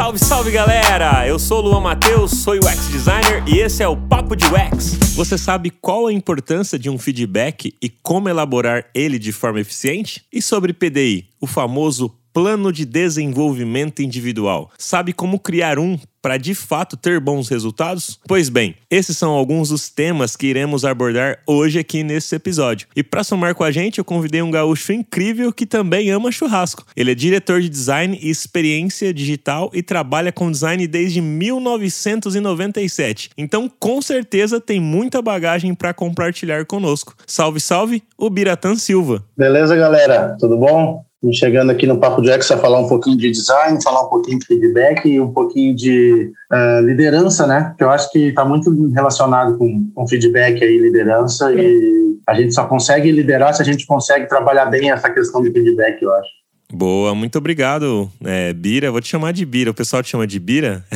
Salve, salve galera! Eu sou o Luan Matheus, sou UX designer e esse é o Papo de UX. Você sabe qual a importância de um feedback e como elaborar ele de forma eficiente? E sobre PDI, o famoso plano de desenvolvimento individual. Sabe como criar um para de fato ter bons resultados? Pois bem, esses são alguns dos temas que iremos abordar hoje aqui nesse episódio. E para somar com a gente, eu convidei um gaúcho incrível que também ama churrasco. Ele é diretor de design e experiência digital e trabalha com design desde 1997. Então, com certeza tem muita bagagem para compartilhar conosco. Salve, salve, o Biratan Silva. Beleza, galera? Tudo bom? Chegando aqui no Papo de Ex a falar um pouquinho de design, falar um pouquinho de feedback e um pouquinho de uh, liderança, né? Que eu acho que está muito relacionado com, com feedback e liderança e a gente só consegue liderar se a gente consegue trabalhar bem essa questão de feedback, eu acho. Boa, muito obrigado, é, Bira. Vou te chamar de Bira. O pessoal te chama de Bira?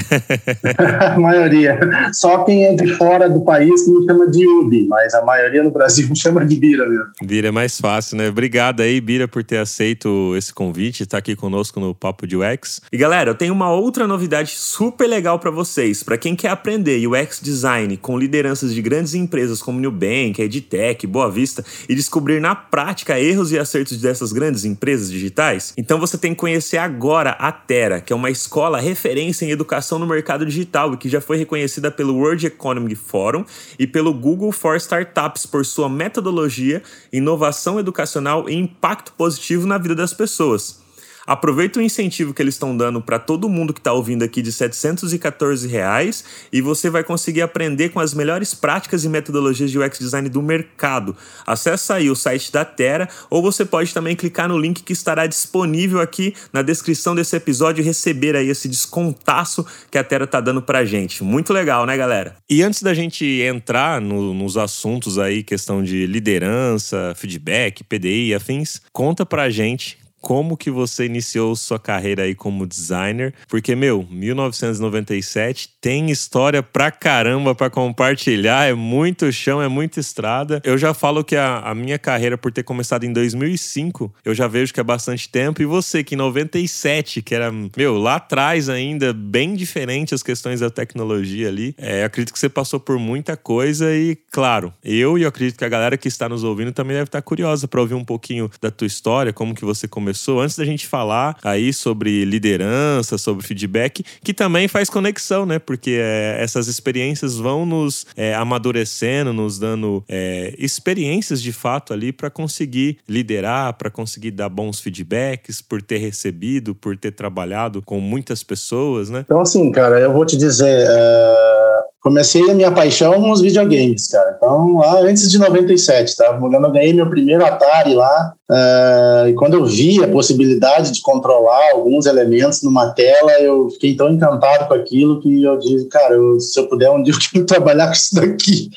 a maioria. Só quem é de fora do país que me chama de Ubi, mas a maioria no Brasil me chama de Bira mesmo. Bira é mais fácil, né? Obrigado aí, Bira, por ter aceito esse convite, estar tá aqui conosco no Papo de UX. E galera, eu tenho uma outra novidade super legal para vocês. Para quem quer aprender UX design com lideranças de grandes empresas como Nubank, Edtech, Boa Vista e descobrir na prática erros e acertos dessas grandes empresas digitais, então você tem que conhecer agora a Terra, que é uma escola referência em educação no mercado digital e que já foi reconhecida pelo World Economic Forum e pelo Google for Startups por sua metodologia, inovação educacional e impacto positivo na vida das pessoas. Aproveita o incentivo que eles estão dando para todo mundo que está ouvindo aqui de 714 reais e você vai conseguir aprender com as melhores práticas e metodologias de UX design do mercado. Acesse aí o site da Terra ou você pode também clicar no link que estará disponível aqui na descrição desse episódio e receber aí esse descontaço que a Terra está dando para gente. Muito legal, né, galera? E antes da gente entrar no, nos assuntos aí, questão de liderança, feedback, PDI e afins, conta pra gente como que você iniciou sua carreira aí como designer, porque meu, 1997 tem história pra caramba para compartilhar, é muito chão, é muita estrada. Eu já falo que a, a, minha carreira por ter começado em 2005, eu já vejo que é bastante tempo e você que em 97, que era, meu, lá atrás ainda bem diferente as questões da tecnologia ali, é, acredito que você passou por muita coisa e, claro, eu e eu acredito que a galera que está nos ouvindo também deve estar curiosa para ouvir um pouquinho da tua história, como que você começou antes da gente falar aí sobre liderança, sobre feedback, que também faz conexão, né? Porque é, essas experiências vão nos é, amadurecendo, nos dando é, experiências de fato ali para conseguir liderar, para conseguir dar bons feedbacks, por ter recebido, por ter trabalhado com muitas pessoas, né? Então, assim, cara, eu vou te dizer. Uh comecei a minha paixão nos videogames, cara. Então, lá antes de 97, tá? Eu ganhei meu primeiro Atari lá. Uh, e quando eu vi a possibilidade de controlar alguns elementos numa tela, eu fiquei tão encantado com aquilo que eu disse, cara, eu, se eu puder um dia eu quero trabalhar com isso daqui.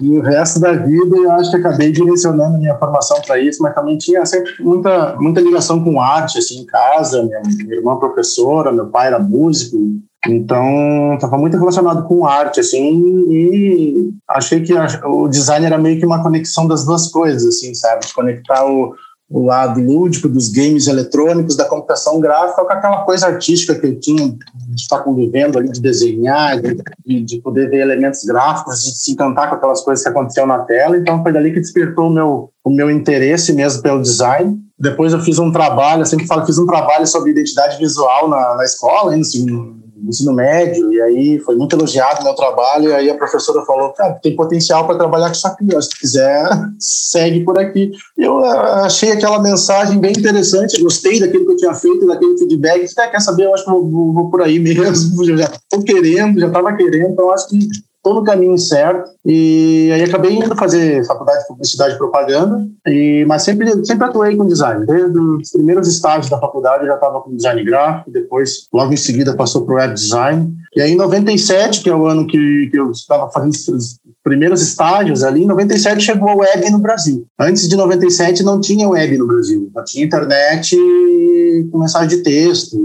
E o resto da vida eu acho que acabei direcionando minha formação para isso, mas também tinha sempre muita, muita ligação com arte, assim, em casa. Minha, minha irmã professora, meu pai era músico, então, estava muito relacionado com arte, assim, e achei que o design era meio que uma conexão das duas coisas, assim, sabe? Conectar o, o lado lúdico dos games eletrônicos, da computação gráfica, com aquela coisa artística que eu tinha de estar convivendo ali, de desenhar, de, de poder ver elementos gráficos, de se encantar com aquelas coisas que aconteciam na tela. Então, foi dali que despertou o meu, o meu interesse mesmo pelo design. Depois eu fiz um trabalho, eu sempre falo, fiz um trabalho sobre identidade visual na, na escola, ainda assim, ensino médio, e aí foi muito elogiado o meu trabalho, e aí a professora falou, cara, tem potencial para trabalhar com isso aqui, ó, se quiser, segue por aqui. Eu ah, achei aquela mensagem bem interessante, gostei daquilo que eu tinha feito, daquele feedback, ah, quer saber, eu acho que vou, vou, vou por aí mesmo, já estou querendo, já estava querendo, então acho que estou no caminho certo. E aí acabei indo fazer faculdade de publicidade e propaganda, e, mas sempre, sempre atuei com design. Desde os primeiros estágios da faculdade eu já estava com design gráfico, depois, logo em seguida, passou para o web design. E aí, em 97, que é o ano que, que eu estava fazendo os primeiros estágios ali, em 97 chegou a web no Brasil. Antes de 97 não tinha web no Brasil, só tinha internet com mensagem de texto,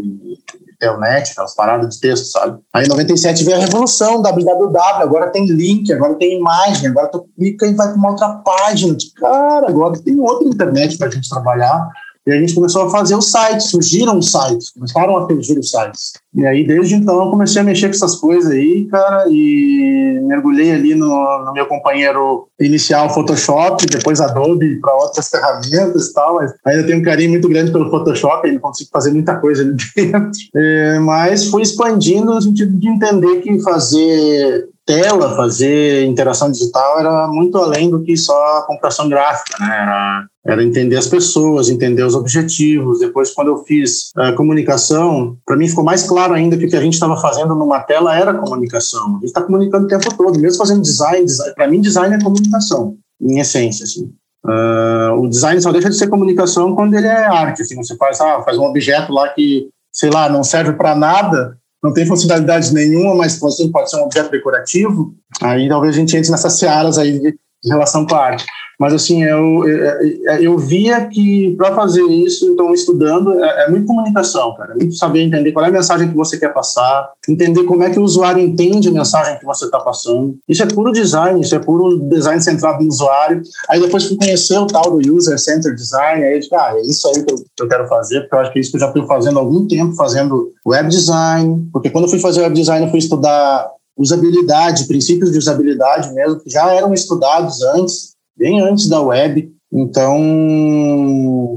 Telnet, aquelas paradas de texto, sabe? Aí em 97 veio a revolução, www, agora tem link, agora tem imagem, agora tu clica e vai para uma outra página. Cara, agora tem outra internet para a gente trabalhar. E a gente começou a fazer os sites, surgiram os sites, começaram a surgir os sites. E aí, desde então, eu comecei a mexer com essas coisas aí, cara, e mergulhei ali no, no meu companheiro inicial Photoshop, depois Adobe para outras ferramentas e tal. Mas ainda tenho um carinho muito grande pelo Photoshop, ainda consigo fazer muita coisa ali dentro. É, mas fui expandindo no sentido de entender que fazer tela, fazer interação digital era muito além do que só a computação gráfica, né? Era, era entender as pessoas, entender os objetivos. Depois, quando eu fiz a comunicação, para mim ficou mais claro ainda que o que a gente estava fazendo numa tela era comunicação. A gente está comunicando o tempo todo, mesmo fazendo design. design para mim, design é comunicação, em essência, assim. Uh, o design só deixa de ser comunicação quando ele é arte. Assim, você faz, ah, faz um objeto lá que, sei lá, não serve para nada, não tem funcionalidade nenhuma, mas pode ser, pode ser um objeto decorativo, aí talvez a gente entre nessas searas aí de, de relação com a arte. Mas, assim, eu, eu, eu via que para fazer isso, então, estudando, é, é muito comunicação, cara. É muito saber entender qual é a mensagem que você quer passar, entender como é que o usuário entende a mensagem que você está passando. Isso é puro design, isso é puro design centrado no usuário. Aí depois fui conhecer o tal do User Centered Design, aí eu disse, ah, é isso aí que eu, que eu quero fazer, porque eu acho que é isso que eu já estou fazendo há algum tempo, fazendo web design, porque quando eu fui fazer web design, eu fui estudar usabilidade, princípios de usabilidade mesmo, que já eram estudados antes, bem antes da web. Então,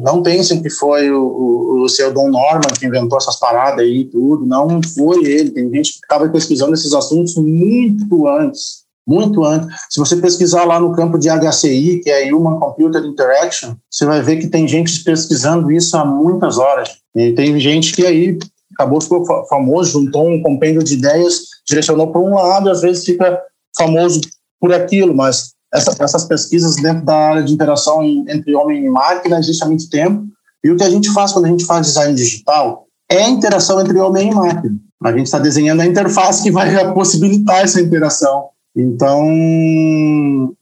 não pensem que foi o, o, o seu Don Norman que inventou essas paradas aí e tudo. Não foi ele. Tem gente que estava pesquisando esses assuntos muito antes. Muito antes. Se você pesquisar lá no campo de HCI, que é Human Computer Interaction, você vai ver que tem gente pesquisando isso há muitas horas. E tem gente que aí acabou ficou famoso, juntou um compêndio de ideias, direcionou para um lado, às vezes fica famoso por aquilo, mas essa, essas pesquisas dentro da área de interação entre homem e máquina existem há muito tempo. E o que a gente faz quando a gente faz design digital é a interação entre homem e máquina. A gente está desenhando a interface que vai possibilitar essa interação. Então,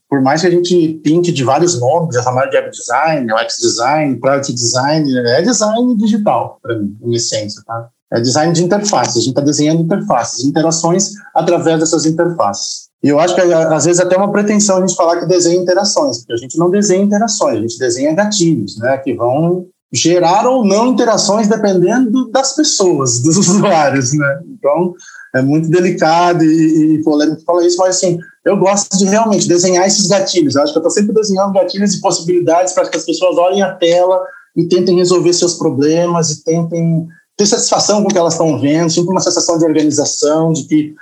por mais que a gente pinte de vários nomes, já chamaram de web design, UX design, product design, é design digital, para mim, em essência, tá? É design de interfaces. A gente está desenhando interfaces, interações através dessas interfaces. E eu acho que às vezes até uma pretensão a gente falar que desenha interações, porque a gente não desenha interações, a gente desenha gatilhos, né, que vão gerar ou não interações dependendo das pessoas, dos usuários, né? Então é muito delicado e, e polêmico falar isso, mas assim eu gosto de realmente desenhar esses gatilhos. Eu acho que eu estou sempre desenhando gatilhos e possibilidades para que as pessoas olhem a tela e tentem resolver seus problemas e tentem ter satisfação com o que elas estão vendo, sempre uma sensação de organização, de que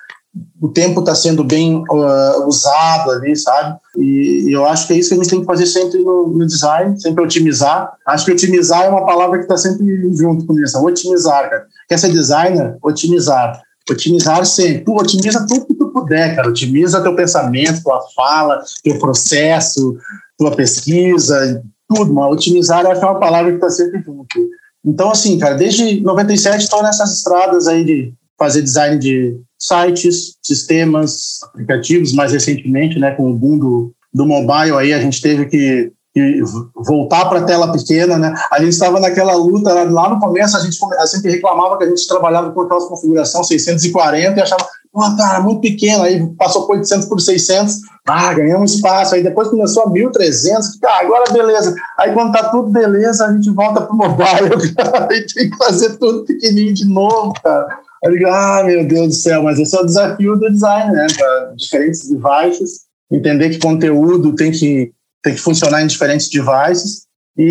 o tempo está sendo bem uh, usado ali, sabe? E, e, eu acho que é isso que a gente tem que fazer sempre no, no design, sempre otimizar. Acho que otimizar é uma palavra que está sempre junto com isso, otimizar, cara. Quer ser designer? Otimizar. Otimizar sempre. Tu otimiza tudo que tu puder, cara. Otimiza teu pensamento, tua fala, teu processo, tua pesquisa, tudo, mas otimizar acho que é uma palavra que está sempre junto. Então, assim, cara, desde 97 estou nessas estradas aí de fazer design de sites, sistemas, aplicativos, mais recentemente, né, com o boom do, do mobile aí, a gente teve que, que voltar para a tela pequena, né? A gente estava naquela luta lá no começo, a gente gente reclamava que a gente trabalhava com aquelas configuração 640 e achava, ah, cara, muito pequeno, aí passou por 800 por 600, ah, ganhamos espaço, aí depois começou a 1300, ah, agora beleza. Aí quando tá tudo beleza, a gente volta pro mobile, aí tem que fazer tudo pequenininho de novo, cara. Digo, ah, meu Deus do céu, mas esse é o desafio do design, né? Para diferentes devices, entender que conteúdo tem que, tem que funcionar em diferentes devices e,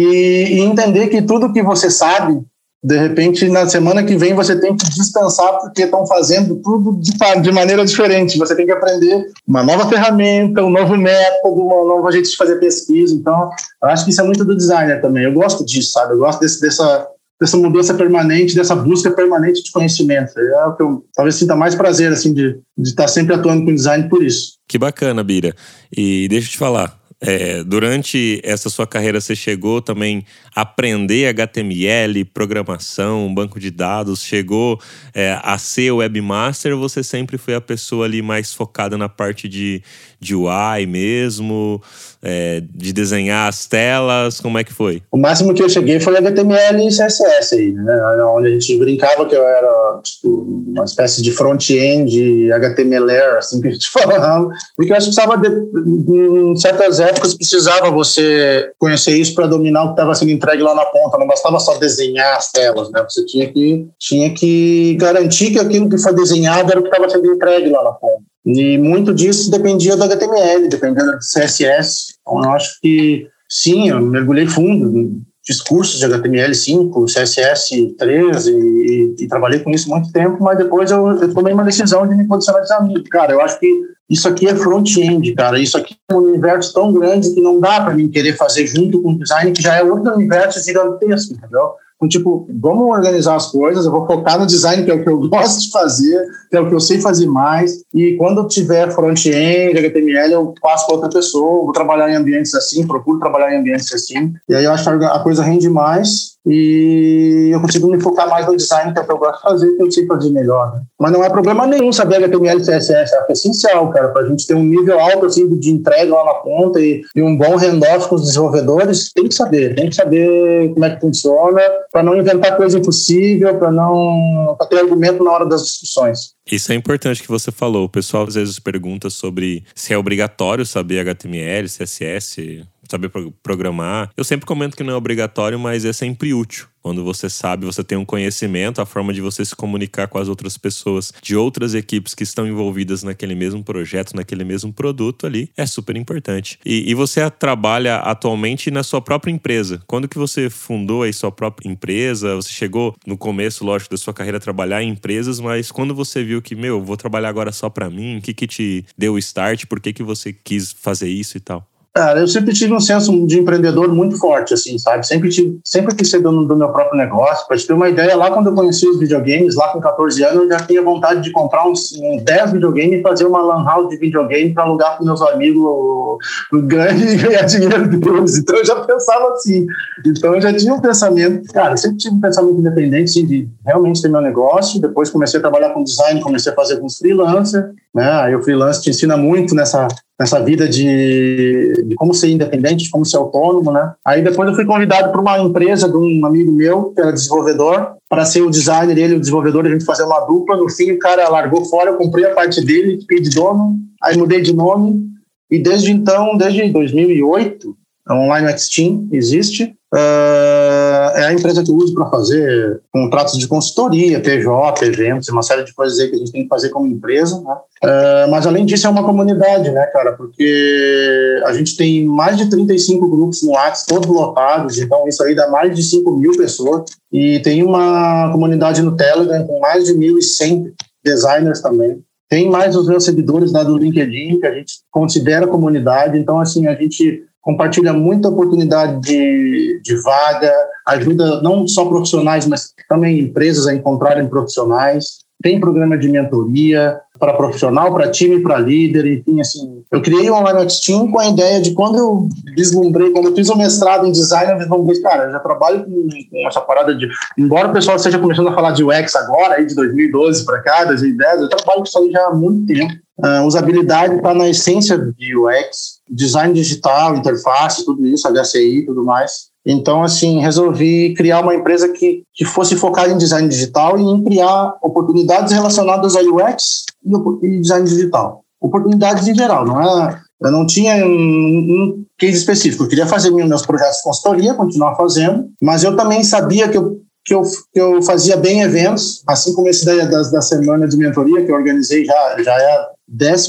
e entender que tudo que você sabe, de repente, na semana que vem, você tem que dispensar porque estão fazendo tudo de, de maneira diferente. Você tem que aprender uma nova ferramenta, um novo método, um novo jeito de fazer pesquisa. Então, eu acho que isso é muito do designer também. Eu gosto disso, sabe? Eu gosto desse, dessa dessa mudança permanente, dessa busca permanente de conhecimento. É o que eu talvez sinta mais prazer, assim, de, de estar sempre atuando com design por isso. Que bacana, Bira. E deixa eu te falar, é, durante essa sua carreira, você chegou também a aprender HTML, programação, banco de dados, chegou é, a ser webmaster ou você sempre foi a pessoa ali mais focada na parte de, de UI mesmo? É, de desenhar as telas? Como é que foi? O máximo que eu cheguei foi HTML e CSS aí, né? Onde a gente brincava que eu era tipo, uma espécie de front-end HTMLer, assim que a gente falava. Porque eu acho que precisava, de, em certas épocas, precisava você conhecer isso para dominar o que estava sendo entregue lá na ponta. Não bastava só desenhar as telas, né? Você tinha que, tinha que garantir que aquilo que foi desenhado era o que estava sendo entregue lá na ponta. E muito disso dependia do HTML, dependia do CSS. Então, eu acho que, sim, eu mergulhei fundo, fiz cursos de HTML5, CSS3 e, e, e, trabalhei com isso muito tempo, mas depois eu, eu tomei uma decisão de me posicionar designer. Cara, eu acho que isso aqui é front-end, cara. Isso aqui é um universo tão grande que não dá para mim querer fazer junto com o design, que já é outro universo gigantesco, entendeu? Tipo, vamos organizar as coisas, eu vou focar no design, que é o que eu gosto de fazer, que é o que eu sei fazer mais, e quando tiver front-end, HTML, eu passo para outra pessoa, vou trabalhar em ambientes assim, procuro trabalhar em ambientes assim, e aí eu acho que a coisa rende mais, e eu consigo me focar mais no design, que é o que eu gosto de fazer, que eu sei fazer melhor. Né? Mas não é problema nenhum saber HTML e CSS, é essencial, cara, para a gente ter um nível alto assim, de entrega lá na ponta e, e um bom handoff com os desenvolvedores, tem que saber, tem que saber como é que funciona, para não inventar coisa impossível, para não pra ter argumento na hora das discussões. Isso é importante que você falou. O pessoal às vezes pergunta sobre se é obrigatório saber HTML, CSS, saber programar. Eu sempre comento que não é obrigatório, mas é sempre útil. Quando você sabe, você tem um conhecimento, a forma de você se comunicar com as outras pessoas de outras equipes que estão envolvidas naquele mesmo projeto, naquele mesmo produto ali, é super importante. E, e você trabalha atualmente na sua própria empresa. Quando que você fundou aí sua própria empresa? Você chegou no começo, lógico, da sua carreira a trabalhar em empresas, mas quando você viu que, meu, vou trabalhar agora só para mim, o que que te deu o start? Por que que você quis fazer isso e tal? Cara, eu sempre tive um senso de empreendedor muito forte, assim, sabe? Sempre, tive, sempre quis ser dono do meu próprio negócio. Para te ter uma ideia, lá quando eu conheci os videogames, lá com 14 anos, eu já tinha vontade de comprar uns, uns 10 videogames e fazer uma lan house de videogame para alugar para meus amigos grande e ganhar dinheiro deles. Então eu já pensava assim. Então eu já tinha um pensamento, cara, sempre tive um pensamento independente, assim, de realmente ter meu negócio. Depois comecei a trabalhar com design, comecei a fazer alguns freelancers, né? Aí o freelance te ensina muito nessa nessa vida de, de, como ser independente, de como ser autônomo, né? Aí depois eu fui convidado para uma empresa de um amigo meu, que era desenvolvedor, para ser o designer ele o desenvolvedor, a gente fazer uma dupla. No fim, o cara largou fora, eu comprei a parte dele, fiquei de dono, aí mudei de nome. E desde então, desde 2008, a Online X Team existe. Uh, é a empresa que eu uso para fazer contratos de consultoria, PJ, eventos, uma série de coisas aí que a gente tem que fazer como empresa. Né? Uh, mas além disso, é uma comunidade, né, cara? Porque a gente tem mais de 35 grupos no WhatsApp, todos lotados, então isso aí dá mais de 5 mil pessoas. E tem uma comunidade no Telegram com mais de 1.100 designers também. Tem mais os meus seguidores lá do LinkedIn, que a gente considera comunidade. Então, assim, a gente compartilha muita oportunidade de, de vaga, ajuda não só profissionais, mas também empresas a encontrarem profissionais. Tem programa de mentoria para profissional, para time, para líder, enfim, assim. Eu criei o Online Team com a ideia de quando eu vislumbrei, quando eu fiz o mestrado em design, eu vislumbrei, cara, eu já trabalho com, com, essa parada de. Embora o pessoal esteja começando a falar de UX agora, aí de 2012 para cá, 2010, eu trabalho com isso aí já há muito tempo. Uh, usabilidade está na essência de UX, design digital, interface, tudo isso, HCI e tudo mais. Então, assim, resolvi criar uma empresa que, que fosse focada em design digital e em criar oportunidades relacionadas a UX e, design digital. Oportunidades em geral, não é? Eu não tinha um, um case específico. Eu queria fazer meus projetos de consultoria, continuar fazendo, mas eu também sabia que eu que eu, que eu fazia bem eventos, assim como esse da, da, da semana de mentoria que eu organizei já, já é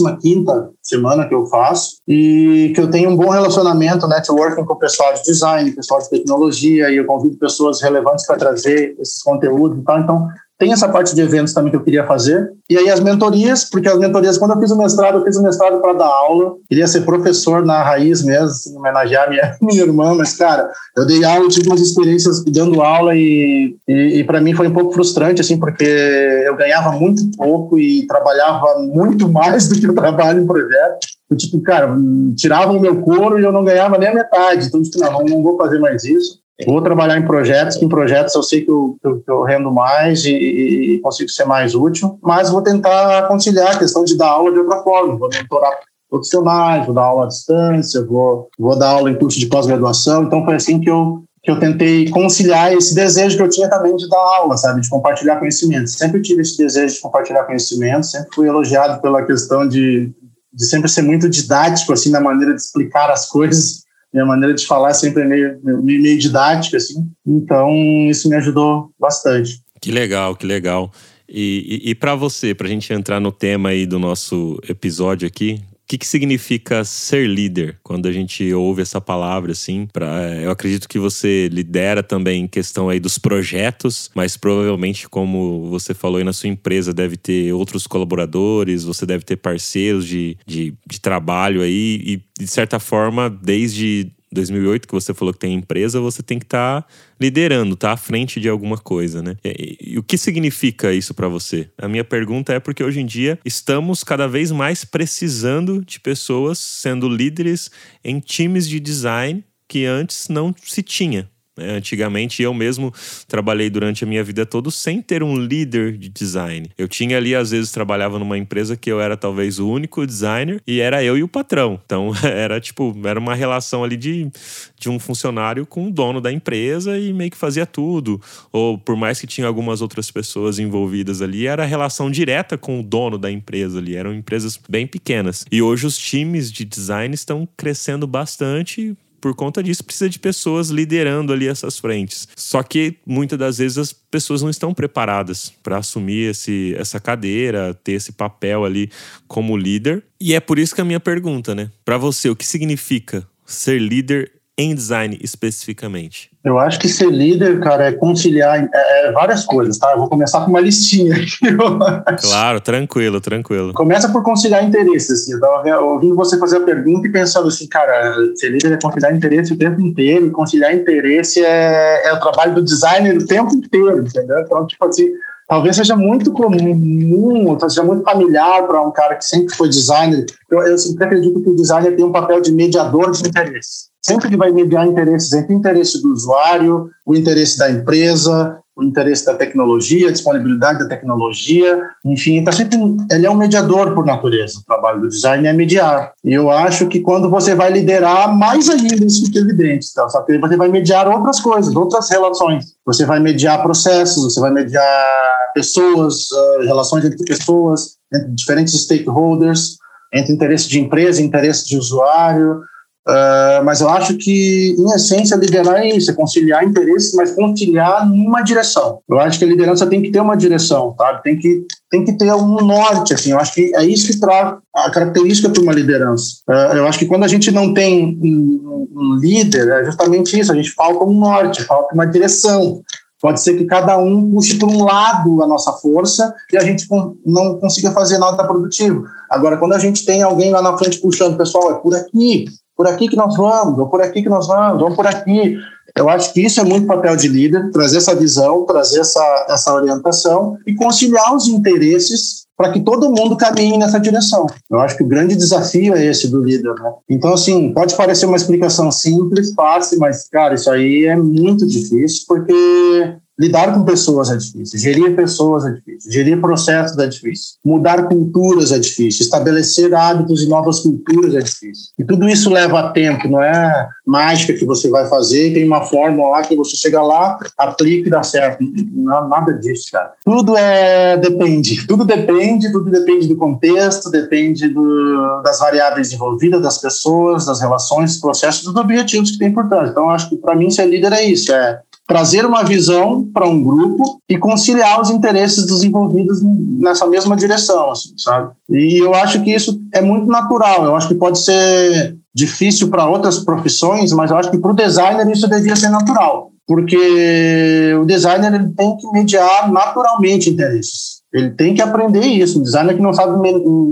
a 15 semana que eu faço, e que eu tenho um bom relacionamento, networking com o pessoal de design, pessoal de tecnologia, e eu convido pessoas relevantes para trazer esses conteúdos e tal. Então, tem essa parte de eventos também que eu queria fazer. E aí as mentorias, porque as mentorias, quando eu fiz o mestrado, eu fiz o mestrado para dar aula. Queria ser professor na raiz mesmo, assim, homenagear minha, minha irmã, mas, cara, eu dei aula, tive umas experiências dando aula e, e, e para mim foi um pouco frustrante, assim, porque eu ganhava muito pouco e trabalhava muito mais do que eu trabalho em projeto. Eu, tipo, cara, tiravam o meu couro e eu não ganhava nem a metade. Então, tipo, não, não vou fazer mais isso. Vou trabalhar em projetos, que em projetos eu sei que eu, que eu, que eu rendo mais e, e, consigo ser mais útil, mas vou tentar conciliar a questão de dar aula de outra forma. Vou mentorar profissionais, vou dar aula à distância, vou, vou dar aula em curso de pós-graduação. Então foi assim que eu que eu tentei conciliar esse desejo que eu tinha também de dar aula, sabe, de compartilhar conhecimento. Sempre tive esse desejo de compartilhar conhecimento, sempre fui elogiado pela questão de, de sempre ser muito didático, assim, na maneira de explicar as coisas. Minha maneira de falar sempre é meio, meio, meio didática, assim. Então, isso me ajudou bastante. Que legal, que legal. E, e, e para você, para a gente entrar no tema aí do nosso episódio aqui, o que, que significa ser líder? Quando a gente ouve essa palavra, assim, pra, eu acredito que você lidera também em questão aí dos projetos, mas provavelmente, como você falou aí na sua empresa, deve ter outros colaboradores, você deve ter parceiros de, de, de trabalho aí, e de certa forma, desde 2008 que você falou que tem empresa, você tem que estar tá liderando, tá à frente de alguma coisa, né? E, e o que significa isso para você? A minha pergunta é porque hoje em dia estamos cada vez mais precisando de pessoas sendo líderes em times de design que antes não se tinha. Né? Antigamente eu mesmo trabalhei durante a minha vida toda sem ter um líder de design. Eu tinha ali, às vezes, trabalhava numa empresa que eu era talvez o único designer e era eu e o patrão. Então era tipo, era uma relação ali de, de um funcionário com o dono da empresa e meio que fazia tudo. Ou por mais que tinha algumas outras pessoas envolvidas ali, era relação direta com o dono da empresa ali. Eram empresas bem pequenas. E hoje os times de design estão crescendo bastante por conta disso, precisa de pessoas liderando ali essas frentes. Só que muitas das vezes as pessoas não estão preparadas para assumir esse, essa cadeira, ter esse papel ali como líder. E é por isso que a minha pergunta, né? Para você, o que significa ser líder em design especificamente? Eu acho que ser líder, cara, é conciliar é, é várias coisas, tá? Eu vou começar com uma listinha aqui. claro, tranquilo, tranquilo. Começa por conciliar interesses. Assim. Eu tava ouvindo você fazer a pergunta e pensando assim, cara, ser líder é conciliar interesse o tempo inteiro, e conciliar interesse é, é o trabalho do designer o tempo inteiro, entendeu? Então, tipo assim, talvez seja muito comum, seja muito familiar para um cara que sempre foi designer. Eu, eu sempre acredito que o designer tem um papel de mediador de interesses sempre que vai mediar interesses entre o interesse do usuário, o interesse da empresa, o interesse da tecnologia, a disponibilidade da tecnologia, enfim, tá sempre, ele é um mediador por natureza. O trabalho do design é mediar. E eu acho que quando você vai liderar, mais ainda isso fica evidente. Tá? Só que você vai mediar outras coisas, outras relações. Você vai mediar processos, você vai mediar pessoas, uh, relações entre pessoas, entre diferentes stakeholders, entre interesse de empresa interesse de usuário, Uh, mas eu acho que, em essência, liderar é isso, é conciliar interesses, mas conciliar numa direção. Eu acho que a liderança tem que ter uma direção, sabe? Tem que, tem que ter um norte, assim. Eu acho que é isso que traz a característica para uma liderança. Uh, eu acho que quando a gente não tem um, um líder, é justamente isso, a gente falta um norte, falta uma direção. Pode ser que cada um puxe para um lado a nossa força e a gente não consiga fazer nada produtivo. Agora, quando a gente tem alguém lá na frente puxando, pessoal, é por aqui, por aqui que nós vamos, ou por aqui que nós vamos, vamos por aqui. Eu acho que isso é muito papel de líder, trazer essa visão, trazer essa, essa orientação e conciliar os interesses para que todo mundo caminhe nessa direção. Eu acho que o grande desafio é esse do líder, né? Então, assim, pode parecer uma explicação simples, fácil, mas, cara, isso aí é muito difícil, porque Lidar com pessoas é difícil, gerir pessoas é difícil, gerir processos é difícil, mudar culturas é difícil, estabelecer hábitos e novas culturas é difícil. E tudo isso leva tempo, não é mágica que você vai fazer, tem uma fórmula lá que você chega lá, aplica e dá certo. Não, nada disso, cara. Tudo é depende, tudo depende, tudo depende do contexto, depende do, das variáveis envolvidas, das pessoas, das relações, dos processos, dos objetivos que tem por trás. Então, acho que para mim ser líder é isso, é trazer uma visão para um grupo e conciliar os interesses dos envolvidos nessa mesma direção, assim, sabe? E eu acho que isso é muito natural. Eu acho que pode ser difícil para outras profissões, mas eu acho que para o designer isso devia ser natural, porque o designer ele tem que mediar naturalmente interesses. Ele tem que aprender isso. Um designer que não sabe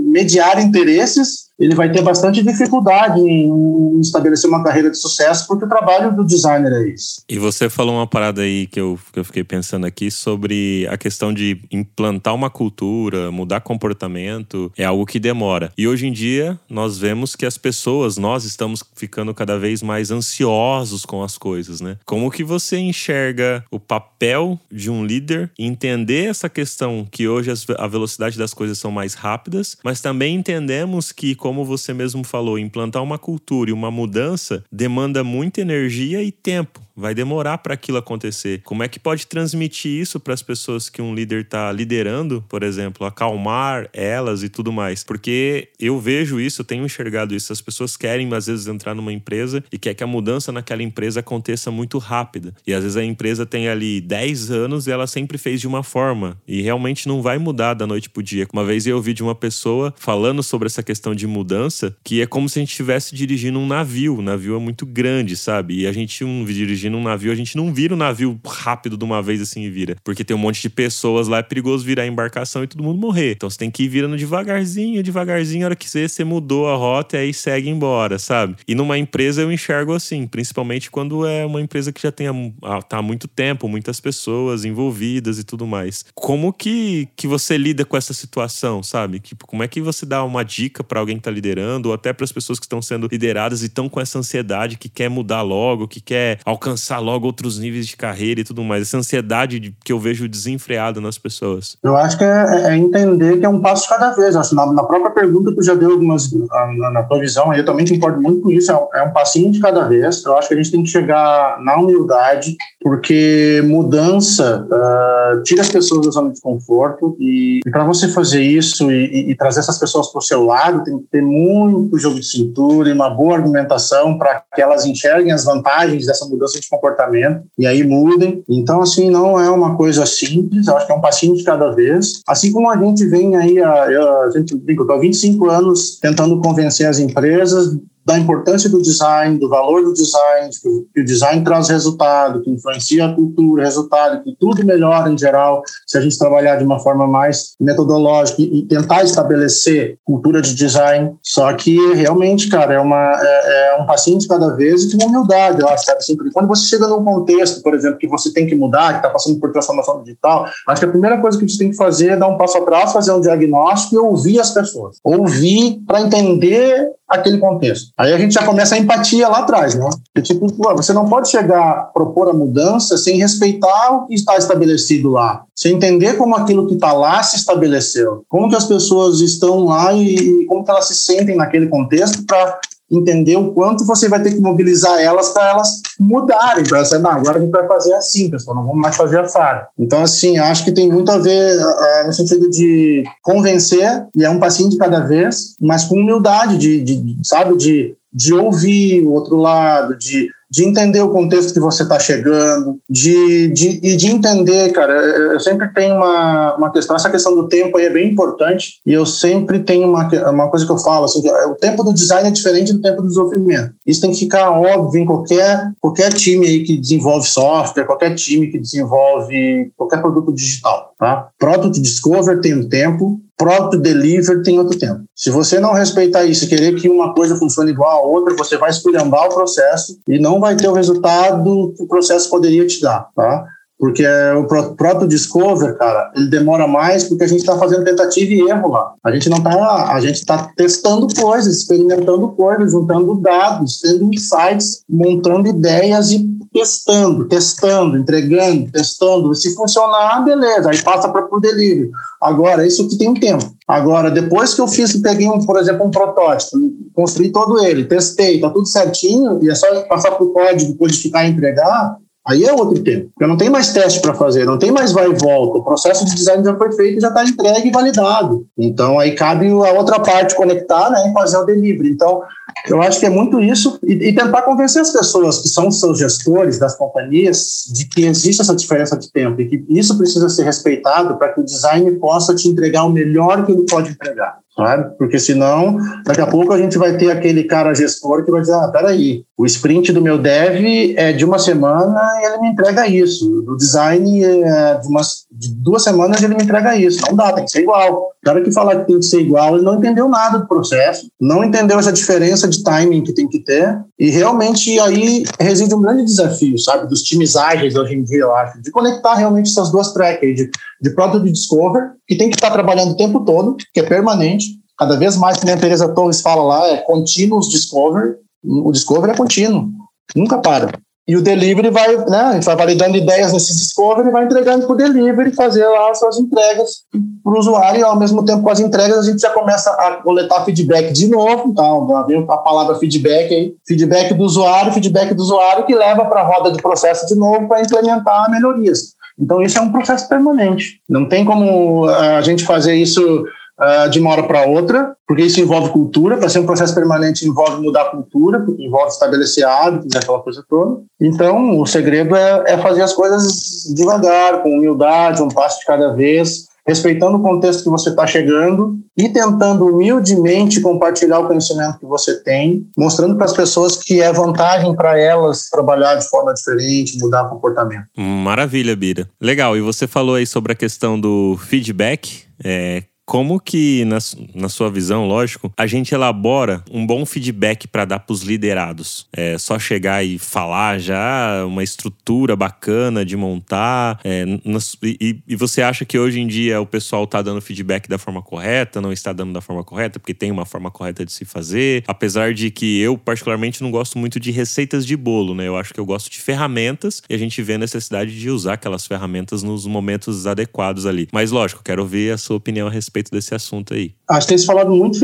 mediar interesses ele vai ter bastante dificuldade em estabelecer uma carreira de sucesso, porque o trabalho do designer é isso. E você falou uma parada aí que eu, que eu fiquei pensando aqui sobre a questão de implantar uma cultura, mudar comportamento, é algo que demora. E hoje em dia, nós vemos que as pessoas, nós estamos ficando cada vez mais ansiosos com as coisas, né? Como que você enxerga o papel de um líder entender essa questão que hoje a velocidade das coisas são mais rápidas, mas também entendemos que como você mesmo falou, implantar uma cultura e uma mudança demanda muita energia e tempo vai demorar para aquilo acontecer. Como é que pode transmitir isso para as pessoas que um líder está liderando, por exemplo, acalmar elas e tudo mais? Porque eu vejo isso, eu tenho enxergado isso. As pessoas querem às vezes entrar numa empresa e quer que a mudança naquela empresa aconteça muito rápida. E às vezes a empresa tem ali 10 anos e ela sempre fez de uma forma e realmente não vai mudar da noite pro dia. Uma vez eu ouvi de uma pessoa falando sobre essa questão de mudança, que é como se a gente estivesse dirigindo um navio. O navio é muito grande, sabe? E a gente um dirige dirigindo um navio, a gente não vira o um navio rápido de uma vez assim e vira. Porque tem um monte de pessoas lá, é perigoso virar a embarcação e todo mundo morrer. Então você tem que ir virando devagarzinho, devagarzinho, a hora que você, você mudou a rota e aí segue embora, sabe? E numa empresa eu enxergo assim, principalmente quando é uma empresa que já tem tá há muito tempo, muitas pessoas envolvidas e tudo mais. Como que, que você lida com essa situação, sabe? Tipo, como é que você dá uma dica para alguém que tá liderando, ou até para as pessoas que estão sendo lideradas e estão com essa ansiedade que quer mudar logo, que quer alcançar alcançar logo outros níveis de carreira e tudo mais. Essa ansiedade de, que eu vejo desenfreada nas pessoas. Eu acho que é, é, entender que é um passo cada vez. Acho na, na própria pergunta tu já deu algumas na, na tua visão, eu também concordo muito com isso. É um, é um passinho de cada vez. Eu acho que a gente tem que chegar na humildade, porque mudança uh, tira as pessoas da zona de conforto e, e para você fazer isso e, e, e trazer essas pessoas para o seu lado, tem que ter muito jogo de cintura e uma boa argumentação para que elas enxerguem as vantagens dessa mudança de comportamento e aí mudem. Então, assim, não é uma coisa simples, acho que é um passinho de cada vez. Assim como a gente vem aí, a, a gente estou há 25 anos tentando convencer as empresas da importância do design, do valor do design, que o design traz resultado, que influencia a cultura, resultado, que tudo melhora em geral se a gente trabalhar de uma forma mais metodológica e, tentar estabelecer cultura de design. Só que realmente, cara, é, uma, é, é um passinho de cada vez e com humildade, eu acho, sabe? Sempre. Quando você chega num contexto, por exemplo, que você tem que mudar, que está passando por transformação digital, acho que a primeira coisa que você tem que fazer é dar um passo atrás, fazer um diagnóstico e ouvir as pessoas. Ouvir para entender aquele contexto. Aí a gente já começa a empatia lá atrás, né? E, tipo, você não pode chegar propor a mudança sem respeitar o que está estabelecido lá, sem entender como aquilo que está lá se estabeleceu, como que as pessoas estão lá e como que elas se sentem naquele contexto para entender o quanto você vai ter que mobilizar elas para elas mudarem, para elas não, agora a gente vai fazer assim, pessoal, não vamos mais fazer a FAR. Então, assim, acho que tem muito a ver uh, no sentido de convencer, e é um passinho de cada vez, mas com humildade, de, de sabe, de, de ouvir o outro lado, de de entender o contexto que você está chegando, de, de, e de entender, cara, eu sempre tenho uma, uma questão, essa questão do tempo aí é bem importante, e eu sempre tenho uma, uma coisa que eu falo, assim, o tempo do design é diferente do tempo do desenvolvimento. Isso tem que ficar óbvio em qualquer, qualquer time aí que desenvolve software, qualquer time que desenvolve qualquer produto digital, tá? Product Discover tem um tempo, próprio delivery tem outro tempo. Se você não respeitar isso querer que uma coisa funcione igual a outra, você vai esculhambar o processo e não vai ter o resultado que o processo poderia te dar, tá? Porque o próprio Discover, cara, ele demora mais porque a gente está fazendo tentativa e erro lá. A gente não está, a gente está testando coisas, experimentando coisas, juntando dados, tendo insights, montando ideias e testando, testando, entregando, testando. Se funcionar, beleza, aí passa para o delivery. Agora, isso que tem um tempo. Agora, depois que eu fiz, peguei, um, por exemplo, um protótipo, construí todo ele, testei, tá tudo certinho, e é só passar para o código, codificar e entregar, Aí é outro tempo. Eu não tenho mais teste para fazer, não tem mais vai e volta. O processo de design já foi feito, já está entregue e validado. Então aí cabe a outra parte conectar né, e fazer o delivery. Então eu acho que é muito isso e, e, tentar convencer as pessoas que são seus gestores das companhias de que existe essa diferença de tempo e que isso precisa ser respeitado para que o design possa te entregar o melhor que ele pode entregar sabe? Porque senão, daqui a pouco a gente vai ter aquele cara gestor que vai dizer, ah, peraí, o sprint do meu dev é de uma semana e ele me entrega isso. Do design é de, umas, de duas semanas ele me entrega isso. Não dá, tem que ser igual. O cara que falar que tem que ser igual, ele não entendeu nada do processo, não entendeu essa diferença de timing que tem que ter, e realmente aí reside um grande desafio, sabe, dos times ágeis hoje em dia, eu acho, de conectar realmente essas duas tracks, de, de Product Discover, que tem que estar trabalhando o tempo todo, que é permanente, cada vez mais, que a Teresa Torres fala lá, é continuous discovery, o discovery é contínuo, nunca para. E o delivery vai, né, a gente vai validando ideias nesses discovery e vai entregando para o delivery fazer lá as suas entregas para o usuário e ao mesmo tempo com as entregas a gente já começa a coletar feedback de novo, então vem a palavra feedback aí, feedback do usuário, feedback do usuário que leva para a roda de processo de novo para implementar melhorias. Então isso é um processo permanente, não tem como eh, a gente fazer isso uh, de uma hora para outra, porque isso envolve cultura. Para ser um processo permanente, envolve mudar a cultura, envolve estabelecer hábitos, aquela coisa toda. Então, o segredo é, é fazer as coisas devagar, com humildade, um passo de cada vez, respeitando o contexto que você está chegando e tentando humildemente compartilhar o conhecimento que você tem, mostrando para as pessoas que é vantagem para elas trabalhar de forma diferente, mudar comportamento. Maravilha, Bira. Legal. E você falou aí sobre a questão do feedback. É, como que, na, na sua visão, lógico, a gente elabora um bom feedback para dar para os liderados? É só chegar e falar já, uma estrutura bacana de montar. É, e, e, você acha que hoje em dia o pessoal está dando feedback da forma correta, não está dando da forma correta, porque tem uma forma correta de se fazer? Apesar de que eu, particularmente, não gosto muito de receitas de bolo, né? Eu acho que eu gosto de ferramentas e a gente vê a necessidade de usar aquelas ferramentas nos momentos adequados ali. Mas, lógico, quero ouvir a sua opinião a respeito respeito desse assunto aí. Acho que tem se falado muito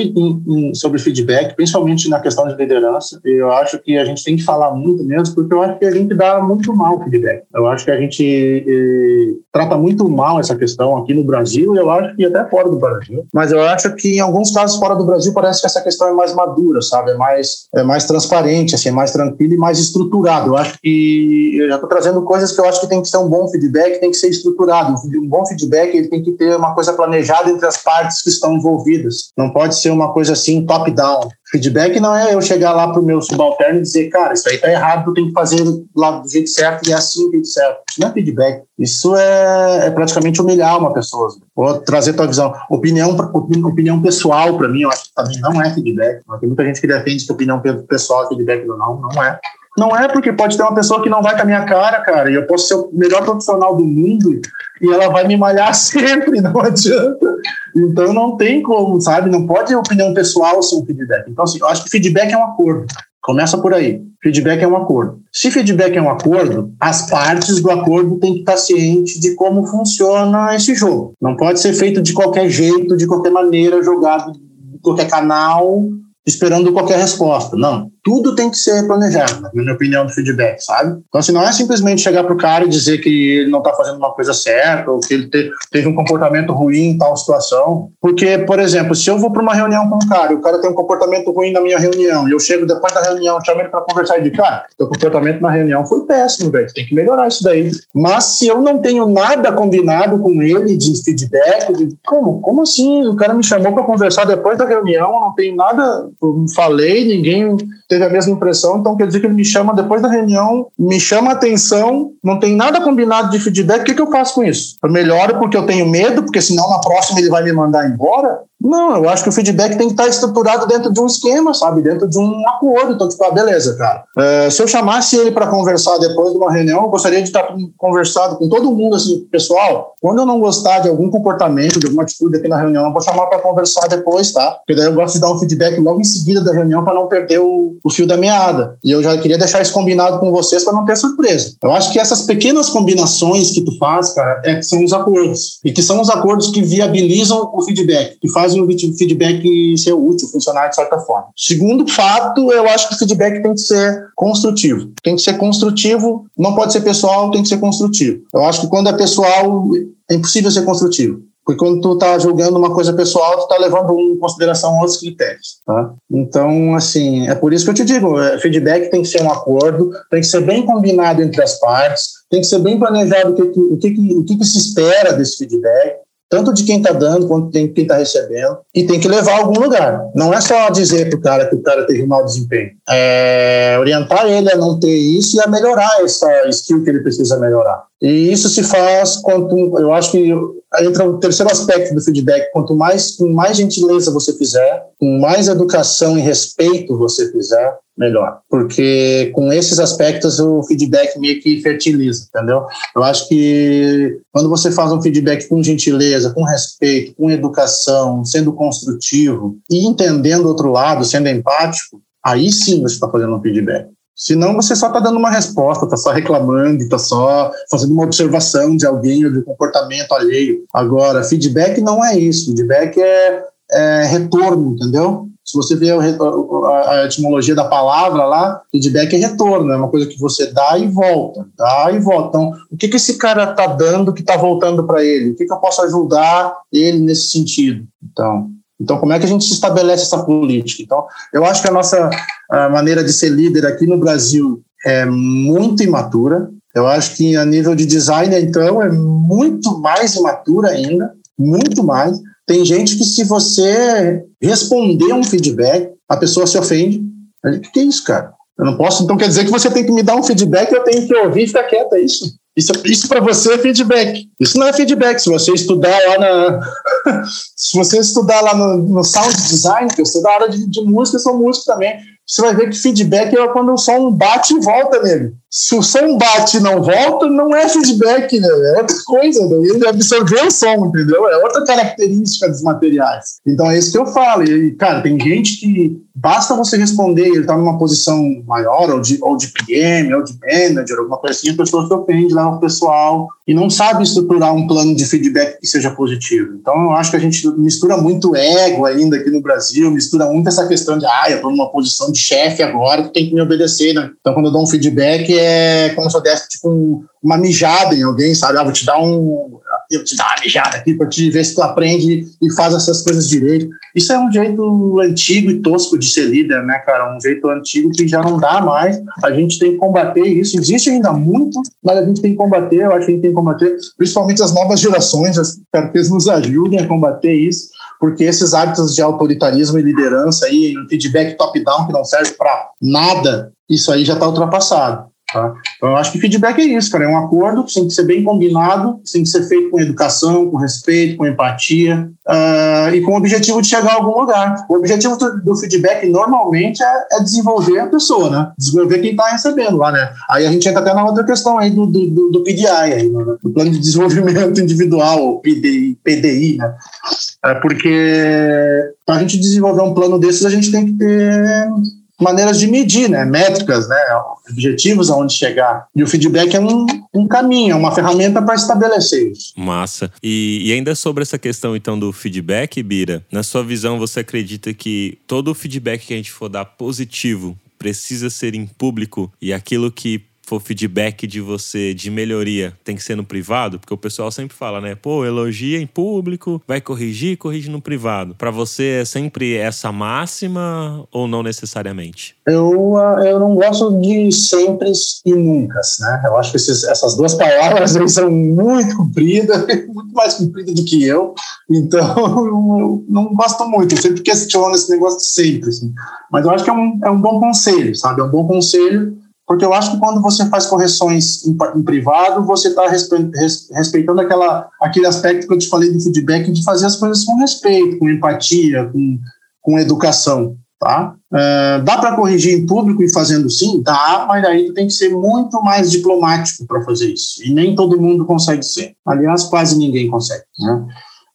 sobre feedback, principalmente na questão de liderança. Eu acho que a gente tem que falar muito mesmo, porque eu acho que a gente dá muito mal feedback. Eu acho que a gente eh, trata muito mal essa questão aqui no Brasil eu acho que até fora do Brasil. Mas eu acho que em alguns casos fora do Brasil parece que essa questão é mais madura, sabe? É mais, é mais transparente, assim, é mais tranquila e mais estruturada. Eu acho que eu já estou trazendo coisas que eu acho que tem que ser um bom feedback, tem que ser estruturado. Um bom feedback ele tem que ter uma coisa planejada entre as partes que estão envolvidas. Não pode ser uma coisa assim top-down. Feedback não é eu chegar lá para o meu subalterno e dizer, cara, isso aí está errado, tu tem que fazer lá do jeito certo e é assim do jeito certo. Isso não é feedback. Isso é, é praticamente humilhar uma pessoa. Ou trazer tua visão. Opinião, opinião pessoal, para mim, eu acho que também não é feedback. Tem muita gente que defende que opinião pessoal é feedback. Não, não é. Não é porque pode ter uma pessoa que não vai com a minha cara, cara, e eu posso ser o melhor profissional do mundo e ela vai me malhar sempre, não adianta. Então não tem como, sabe? Não pode opinião pessoal ser um feedback. Então, assim, eu acho que feedback é um acordo. Começa por aí. Feedback é um acordo. Se feedback é um acordo, as partes do acordo têm que estar cientes de como funciona esse jogo. Não pode ser feito de qualquer jeito, de qualquer maneira, jogado em qualquer canal, esperando qualquer resposta. Não tudo tem que ser planejado, na minha opinião, do feedback, sabe? Então, assim, não é simplesmente chegar pro cara e dizer que ele não está fazendo uma coisa certa ou que ele te, teve um comportamento ruim em tal situação. Porque, por exemplo, se eu vou para uma reunião com um cara e o cara tem um comportamento ruim na minha reunião e eu chego depois da reunião, chamo ele para conversar e digo, cara, teu comportamento na reunião foi péssimo, velho, tem que melhorar isso daí. Mas se eu não tenho nada combinado com ele de feedback, de, como? Como assim? O cara me chamou para conversar depois da reunião, não tem nada, falei, ninguém teve a mesma impressão, então quer dizer que ele me chama depois da reunião, me chama a atenção, não tem nada combinado de feedback, o que, que eu faço com isso? Eu melhoro porque eu tenho medo, porque senão na próxima ele vai me mandar embora? Não, eu acho que o feedback tem que estar estruturado dentro de um esquema, sabe? Dentro de um acordo. Então, tipo, ah, beleza, cara. É, se eu chamasse ele para conversar depois de uma reunião, eu gostaria de estar conversado com todo mundo, assim, pessoal. Quando eu não gostar de algum comportamento, de alguma atitude aqui na reunião, eu vou chamar para conversar depois, tá? Porque daí eu gosto de dar um feedback logo em seguida da reunião para não perder o, o fio da meada. E eu já queria deixar isso combinado com vocês para não ter surpresa. Eu acho que essas pequenas combinações que tu faz, cara, é que são os acordos. E que são os acordos que viabilizam o feedback, que fazem fazem o feedback ser útil, funcionar de certa forma. Segundo fato, eu acho que o feedback tem que ser construtivo. Tem que ser construtivo, não pode ser pessoal, tem que ser construtivo. Eu acho que quando é pessoal, é impossível ser construtivo. Porque quando tu tá julgando uma coisa pessoal, tu tá levando em consideração outros critérios, tá? Então, assim, é por isso que eu te digo, é, feedback tem que ser um acordo, tem que ser bem combinado entre as partes, tem que ser bem planejado o que, o que, o que, que se espera desse feedback, tanto de quem está dando quanto de quem está recebendo, e tem que levar a algum lugar. Não é só dizer para o cara que o cara teve mau desempenho. É orientar ele a não ter isso e a melhorar essa skill que ele precisa melhorar. E isso se faz quanto, eu acho que entra o terceiro aspecto do feedback, quanto mais com mais gentileza você fizer, com mais educação e respeito você fizer, melhor. Porque com esses aspectos o feedback meio que fertiliza, entendeu? Eu acho que quando você faz um feedback com gentileza, com respeito, com educação, sendo construtivo e entendendo o outro lado, sendo empático, aí sim você está fazendo um feedback. Senão você só está dando uma resposta, está só reclamando, está só fazendo uma observação de alguém ou de um comportamento alheio. Agora, feedback não é isso. Feedback é, é retorno, entendeu? Se você vê a, etimologia da palavra lá, feedback é retorno, é uma coisa que você dá e volta, dá e volta. Então, o que, que esse cara está dando que está voltando para ele? O que, que eu posso ajudar ele nesse sentido? Então, então, como é que a gente estabelece essa política? Então, eu acho que a nossa a maneira de ser líder aqui no Brasil é muito imatura. Eu acho que a nível de design, então, é muito mais imatura ainda, muito mais. Tem gente que, se você responder um feedback, a pessoa se ofende. O que é isso, cara? Eu não posso, então quer dizer que você tem que me dar um feedback, eu tenho que ouvir e ficar quieto, é isso? Isso, isso para você é feedback. Isso não é feedback. Se você estudar lá na. se você estudar lá no, no sound design, que eu sou da área de, de música, eu sou músico também você vai ver que feedback é quando o som bate e volta nele. Se o som bate e não volta, não é feedback, né? É outra coisa, daí ele absorveu o som, entendeu? É outra característica dos materiais. Então é isso que eu falo. E, cara, tem gente que basta você responder, ele está numa posição maior, ou de, ou de PM, ou de manager, alguma coisa assim, a pessoa se ofende lá no pessoal e não sabe estruturar um plano de feedback que seja positivo. Então eu acho que a gente mistura muito ego ainda aqui no Brasil, mistura muito essa questão de, ah, eu estou numa posição de chefe agora que tem que me obedecer, né? Então, quando eu dou um feedback, é como se eu desse tipo um, uma mijada em alguém, sabe? Ah, vou te dar um. Eu te dar uma mijada aqui para te ver se tu aprende e faz essas coisas direito. Isso é um jeito antigo e tosco de ser líder, né, cara? Um jeito antigo que já não dá mais. A gente tem que combater isso. Existe ainda muito, mas a gente tem que combater. Eu acho que a gente tem que combater, principalmente as novas gerações. Espero que eles nos ajudem a combater isso porque esses hábitos de autoritarismo e liderança aí, um feedback top-down que não serve para nada, isso aí já está ultrapassado. Tá? Então, eu acho que feedback é isso, cara. É um acordo que tem que ser bem combinado, tem que ser feito com educação, com respeito, com empatia uh, e com o objetivo de chegar a algum lugar. O objetivo do, do feedback normalmente é, é, desenvolver a pessoa, né? Desenvolver quem está recebendo lá, né? Aí a gente entra até na outra questão aí do, do, do PDI, aí, né? do Plano de Desenvolvimento Individual, o PDI, PDI né? É porque para a gente desenvolver um plano desses, a gente tem que ter maneiras de medir, né? métricas, né? objetivos aonde chegar. E o feedback é um, um caminho, é uma ferramenta para estabelecer isso. Massa. E, e, ainda sobre essa questão, então, do feedback, Bira, na sua visão, você acredita que todo o feedback que a gente for dar positivo precisa ser em público e aquilo que for feedback de você de melhoria tem que ser no privado? Porque o pessoal sempre fala, né? Pô, elogia em público, vai corrigir, corrige no privado. Para você é sempre essa máxima ou não necessariamente? Eu, ah, eu não gosto de sempre e nunca, né? Eu acho que esses, essas duas palavras são muito compridas, muito mais compridas do que eu. Então, eu não gosto muito. Eu sempre questiono esse negócio de sempre, assim. Mas eu acho que é um, é um bom conselho, sabe? É um bom conselho porque eu acho que quando você faz correções em, em privado, você está respe, res, respeitando aquela, aquele aspecto que eu te falei do feedback, de fazer as coisas com respeito, com empatia, com, com educação. Tá? Uh, dá para corrigir em público e fazendo sim? Dá, mas aí tem que ser muito mais diplomático para fazer isso. E nem todo mundo consegue ser. Aliás, quase ninguém consegue. Né?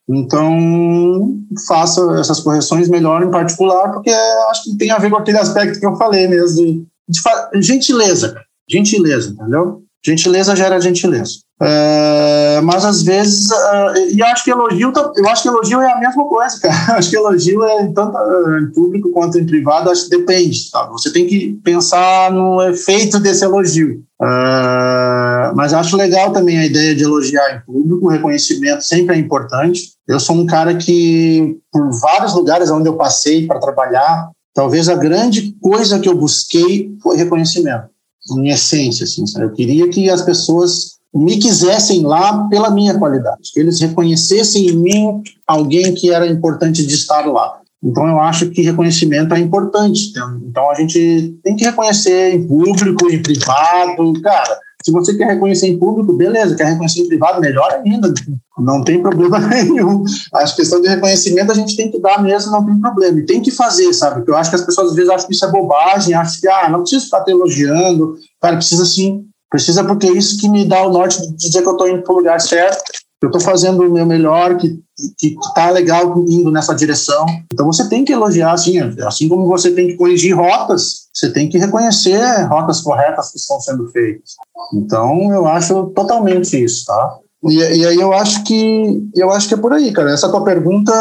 Então, faça essas correções melhor em particular, porque acho que tem a ver com aquele aspecto que eu falei mesmo, de gentileza, gentileza, entendeu? Gentileza gera gentileza. É, mas às vezes, uh, e acho que elogio, eu acho que elogio é a mesma coisa, cara. acho que elogio é tanto em público quanto em privado, acho que depende, tá? Você tem que pensar no efeito desse elogio. Uh, mas acho legal também a ideia de elogiar em público, o reconhecimento sempre é importante. Eu sou um cara que, por vários lugares onde eu passei para trabalhar, Talvez a grande coisa que eu busquei foi reconhecimento, em essência. Assim, eu queria que as pessoas me quisessem lá pela minha qualidade, que eles reconhecessem em mim alguém que era importante de estar lá. Então, eu acho que reconhecimento é importante. Então, a gente tem que reconhecer em público, em privado. Cara, se você quer reconhecer em público, beleza. Quer reconhecer em privado, melhor ainda. Não tem problema nenhum. A questão de reconhecimento a gente tem que dar mesmo, não tem problema. E tem que fazer, sabe? Porque eu acho que as pessoas às vezes acham que isso é bobagem, acham que, ah, não precisa ficar te elogiando. Cara, precisa sim. Precisa porque é isso que me dá o norte de dizer que eu estou indo para o lugar certo eu estou fazendo o meu melhor, que, que, tá legal indo nessa direção. Então você tem que elogiar, assim, assim como você tem que corrigir rotas, você tem que reconhecer rotas corretas que estão sendo feitas. Então eu acho totalmente isso, tá? E, e, aí eu acho que eu acho que é por aí, cara. Essa tua pergunta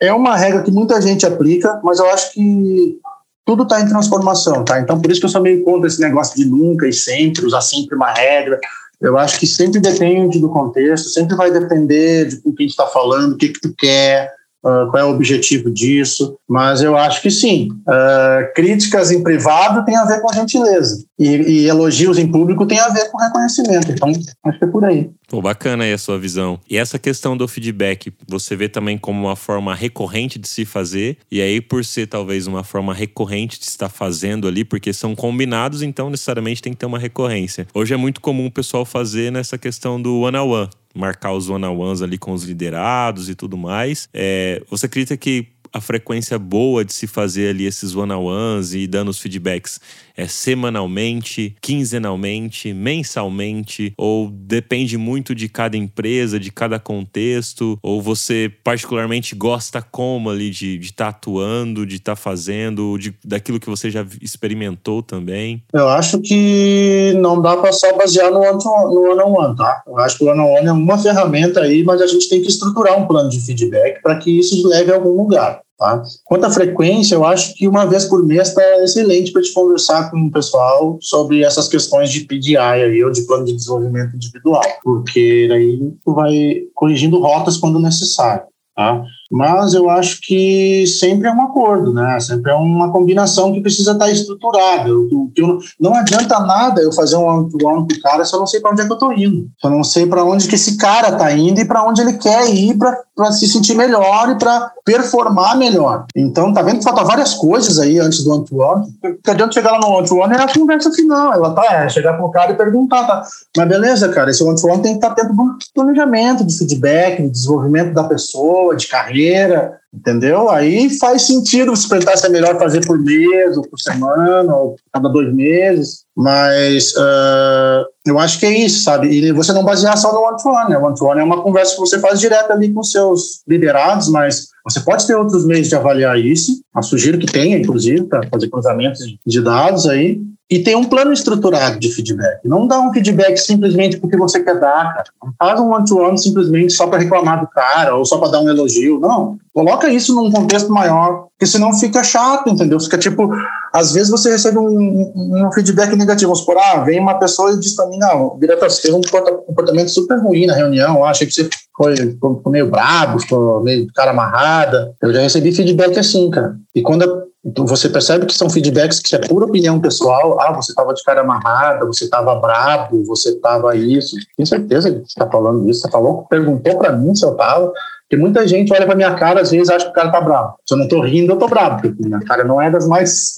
é uma regra que muita gente aplica, mas eu acho que tudo está em transformação, tá? Então por isso que eu sou meio contra esse negócio de nunca e sempre usar sempre uma regra. Eu acho que sempre depende do contexto, sempre vai depender de com quem está falando, o que que tu quer, Uh, qual é o objetivo disso, mas eu acho que sim. Uh, críticas em privado tem a ver com gentileza e, e, elogios em público tem a ver com reconhecimento. Então, acho que é por aí. Pô, bacana aí a sua visão. E essa questão do feedback, você vê também como uma forma recorrente de se fazer, e aí por ser talvez uma forma recorrente de estar fazendo ali, porque são combinados, então necessariamente tem que ter uma recorrência. Hoje é muito comum o pessoal fazer nessa questão do one-on-one. -on -one marcar os one-on-ones ali com os liderados e tudo mais. É, você acredita que a frequência boa de se fazer ali esses one-on-ones e dando os feedbacks é semanalmente, quinzenalmente, mensalmente, ou depende muito de cada empresa, de cada contexto, ou você particularmente gosta como ali de estar tá atuando, de estar tá fazendo, de, daquilo que você já experimentou também? Eu acho que não dá para só basear no one-on-one, tá? Eu acho que o one-on-one é uma ferramenta aí, mas a gente tem que estruturar um plano de feedback para que isso leve a algum lugar. Tá? Quanto à frequência, eu acho que uma vez por mês está excelente para te conversar com o pessoal sobre essas questões de PDI aí, ou de plano de desenvolvimento individual, porque aí tu vai corrigindo rotas quando necessário. Tá? Mas eu acho que sempre é um acordo, né? Sempre é uma combinação que precisa estar estruturada. Eu, eu, não adianta nada eu fazer um one-to-one com o cara se eu não sei para onde é que eu estou indo. Se eu não sei para onde que esse cara está indo e para onde ele quer ir para se sentir melhor e para performar melhor. Então, tá vendo que falta várias coisas aí antes do one-to-one. Que adianta chegar lá no one-to-one é a conversa final. Ela tá, é chegar pro cara e perguntar, tá? Mas beleza, cara, esse one-to-one tem que estar dentro do planejamento, de feedback, de desenvolvimento da pessoa, de carreira carreira, entendeu? Aí faz sentido você pensar se é melhor fazer por mês, ou por semana, ou cada dois meses, mas uh, eu acho que é isso, sabe? E você não basear só no one-to-one, né? One-to-one é uma conversa que você faz direto ali com seus liderados, mas você pode ter outros meios de avaliar isso, eu sugiro que tenha, inclusive, para fazer cruzamentos de dados aí, e tem um plano estruturado de feedback. Não dá um feedback simplesmente porque você quer dar, cara. Não faz um one-to-one simplesmente só para reclamar do cara ou só para dar um elogio. Não. Coloca isso num contexto maior, porque senão fica chato, entendeu? Fica tipo, às vezes você recebe um, um feedback negativo. Vamos supor, ah, vem uma pessoa e diz para mim, não, diretor, você teve um comportamento super ruim na reunião, achei que você foi, foi meio brabo, foi meio cara amarrada. Eu já recebi feedback assim, cara. E quando você percebe que são feedbacks que é pura opinião pessoal. Ah, você estava de cara amarrada, você estava brabo, você estava isso. Tenho certeza que você está falando isso. Você falou, perguntou para mim se eu estava. Porque muita gente olha para minha cara, às vezes acha que o cara tá bravo. Se eu não tô rindo, eu tô bravo, porque minha cara não é das mais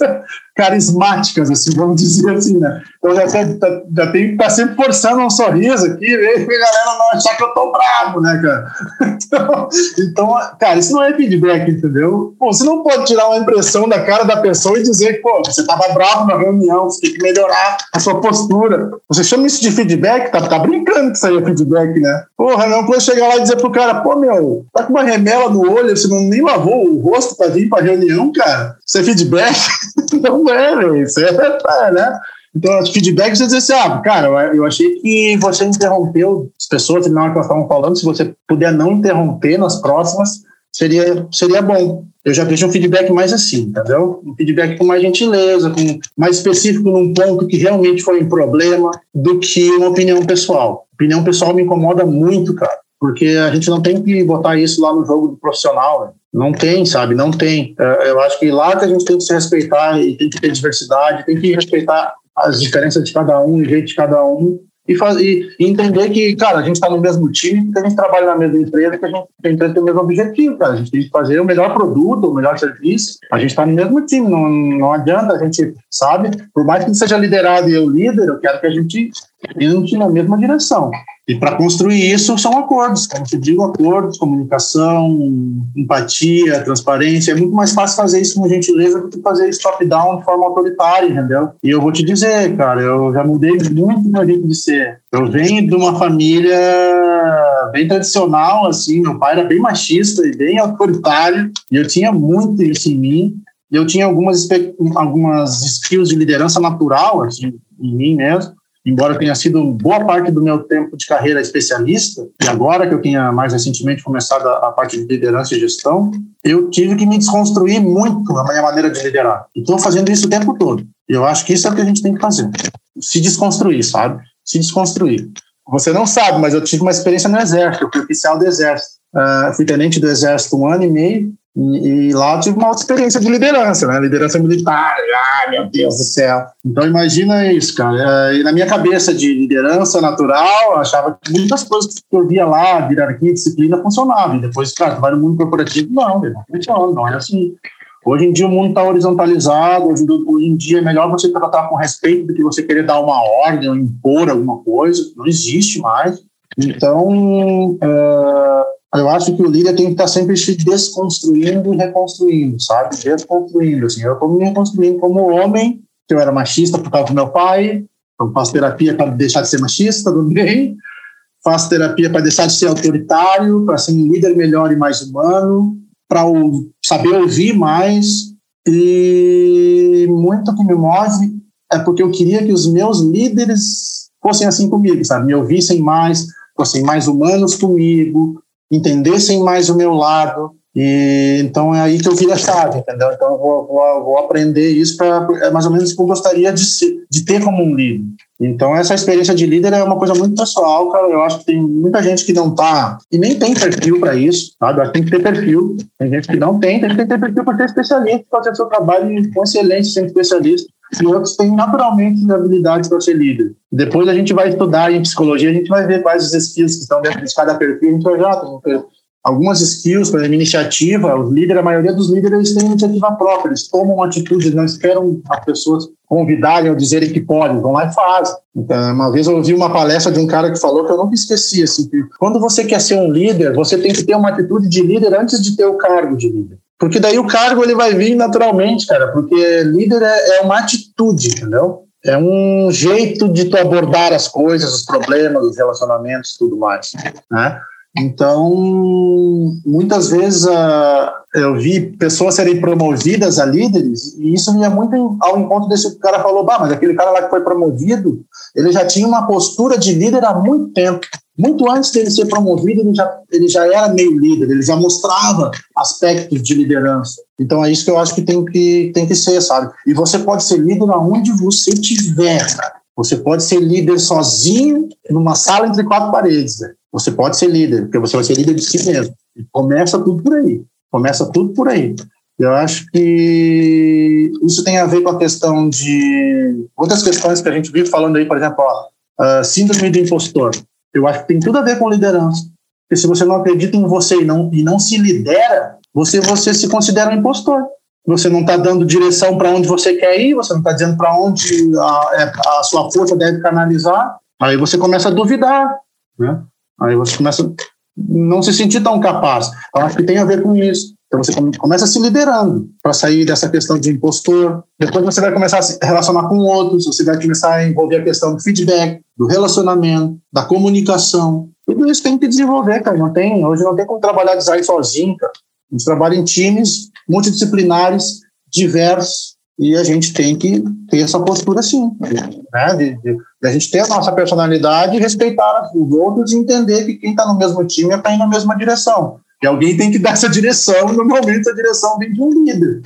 carismáticas, assim, vamos dizer assim, né? Então já, tem, já, tem que estar tá sempre forçando um sorriso aqui, pra galera não achar que eu tô bravo, né, cara? Então, então, cara, isso não é feedback, entendeu? Pô, você não pode tirar uma impressão da cara da pessoa e dizer que, pô, você tava bravo na reunião, você tem que melhorar a sua postura. Você chama isso de feedback? Tá, tá brincando que isso aí é feedback, né? Porra, não pode chegar lá e dizer pro cara, pô, meu, tá com uma remela no olho, você não nem lavou o rosto pra vir pra reunião, cara? Isso é feedback? não é, velho. Isso é, né? Então, feedback, você diz assim, ah, cara, eu achei que você interrompeu as pessoas na hora que elas estavam falando, se você puder não interromper nas próximas, seria, seria bom. Eu já vejo um feedback mais assim, entendeu? Um feedback com mais gentileza, com mais específico num ponto que realmente foi um problema, do que uma opinião pessoal. Opinião pessoal me incomoda muito, cara porque a gente não tem que botar isso lá no jogo do profissional. Né? Não tem, sabe? Não tem. É, eu acho que lá que a gente tem que se respeitar e tem que ter diversidade, tem que respeitar as diferenças de cada um, o jeito de cada um, e, faz, e, entender que, cara, a gente está no mesmo time, que a gente trabalha na mesma empresa, que a gente tem que ter o mesmo objetivo, cara. A gente tem que fazer o melhor produto, o melhor serviço. A gente está no mesmo time, não, não adianta a gente, sabe? Por mais que seja liderado e eu líder, eu quero que a gente entre na mesma direção. E para construir isso são acordos, como te digo, acordos, comunicação, empatia, transparência. É muito mais fácil fazer isso com gentileza do que fazer isso top-down de forma autoritária, entendeu? E eu vou te dizer, cara, eu já mudei muito meu jeito de ser. Eu venho de uma família bem tradicional, assim, meu pai era bem machista e bem autoritário, e eu tinha muito isso em mim. Eu tinha algumas, algumas skills de liderança natural, assim, em mim mesmo embora tenha sido boa parte do meu tempo de carreira especialista, e agora que eu tinha mais recentemente começado a, a parte de liderança e gestão, eu tive que me desconstruir muito a minha maneira de liderar. E estou fazendo isso o tempo todo. E eu acho que isso é o que a gente tem que fazer. Se desconstruir, sabe? Se desconstruir. Você não sabe, mas eu tive uma experiência no Exército, eu fui oficial do Exército. Uh, fui tenente do Exército um ano e meio, e, e, lá eu tive uma outra experiência de liderança, né? Liderança militar. Ah, meu Deus do céu. Então imagina isso, cara. É, e na minha cabeça de liderança natural, eu achava que muitas coisas que eu via lá, hierarquia, disciplina, funcionavam. E depois, cara, tu vai no mundo corporativo, não, não não é assim. Hoje em dia o mundo está horizontalizado, hoje, hoje, em dia é melhor você tratar com respeito do que você querer dar uma ordem ou impor alguma coisa, não existe mais. Então, é, eu acho que o líder tem que estar sempre se desconstruindo e reconstruindo, sabe? Desconstruindo, assim. Eu estou me reconstruindo como homem, que eu era machista por causa do meu pai, então faço terapia para deixar de ser machista também, faço terapia para deixar de ser autoritário, para ser um líder melhor e mais humano, para saber ouvir mais, e muito que me move é porque eu queria que os meus líderes fossem assim comigo, sabe? Me ouvissem mais, fossem mais humanos comigo, entendessem mais o meu lado. E então é aí que eu vi a chave, entendeu? Então eu vou, vou, vou aprender isso para é mais ou menos o que eu gostaria de, ser, de ter como um líder. Então essa experiência de líder é uma coisa muito pessoal, cara. Eu acho que tem muita gente que não tá e nem tem perfil para isso, sabe? Eu acho que tem que ter perfil. Tem gente que não tem, tem que ter perfil para ser especialista, fazer seu trabalho com excelência, sendo especialista e outros têm naturalmente habilidades para ser líder. Depois a gente vai estudar em psicologia, a gente vai ver quais os skills que estão dentro de cada perfil, a gente vai ver, ah, algumas skills, por exemplo, iniciativa, os líderes, a maioria dos líderes têm iniciativa própria, eles tomam uma atitude, não esperam as pessoas convidarem ou dizerem que podem, vão lá e fazem. Então, uma vez eu ouvi uma palestra de um cara que falou que eu nunca esqueci, assim, que quando você quer ser um líder, você tem que ter uma atitude de líder antes de ter o cargo de líder. Porque daí o cargo ele vai vir naturalmente, cara, porque líder é, é uma atitude, entendeu? É um jeito de tu abordar as coisas, os problemas, os relacionamentos, tudo mais, né? Então, muitas vezes uh, eu vi pessoas serem promovidas a líderes e isso ia muito ao encontro desse que o cara falou, bah, mas aquele cara lá que foi promovido, ele já tinha uma postura de líder há muito tempo. Muito antes dele ser promovido, ele já, ele já era meio líder, ele já mostrava aspectos de liderança. Então é isso que eu acho que tem que, tem que ser, sabe? E você pode ser líder aonde você estiver, cara. Você pode ser líder sozinho numa sala entre quatro paredes, velho. Você pode ser líder, porque você vai ser líder de si mesmo. E começa tudo por aí. Começa tudo por aí. Eu acho que isso tem a ver com a questão de outras questões que a gente vive falando aí, por exemplo, ó, uh, síndrome do impostor. Eu acho que tem tudo a ver com liderança. Porque se você não acredita em você e não, e não se lidera, você, você se considera um impostor. Você não está dando direção para onde você quer ir, você não está dizendo para onde a, é, a, sua força deve canalizar. Aí você começa a duvidar. Né? Aí você começa a não se sentir tão capaz. Eu acho que tem a ver com isso. Então você começa se liderando para sair dessa questão de impostor. Depois você vai começar a se relacionar com outros, você vai começar a envolver a questão do feedback, do relacionamento, da comunicação. Tudo isso tem que desenvolver, cara. Não tem, hoje não tem como trabalhar design sozinho, cara. A gente trabalha em times multidisciplinares, diversos, e a gente tem que ter essa postura assim, né? De, de, de, a gente ter a nossa personalidade respeitar os outros e entender que quem está no mesmo time está indo na mesma direção. E alguém tem que dar essa direção, normalmente a direção vem de um líder.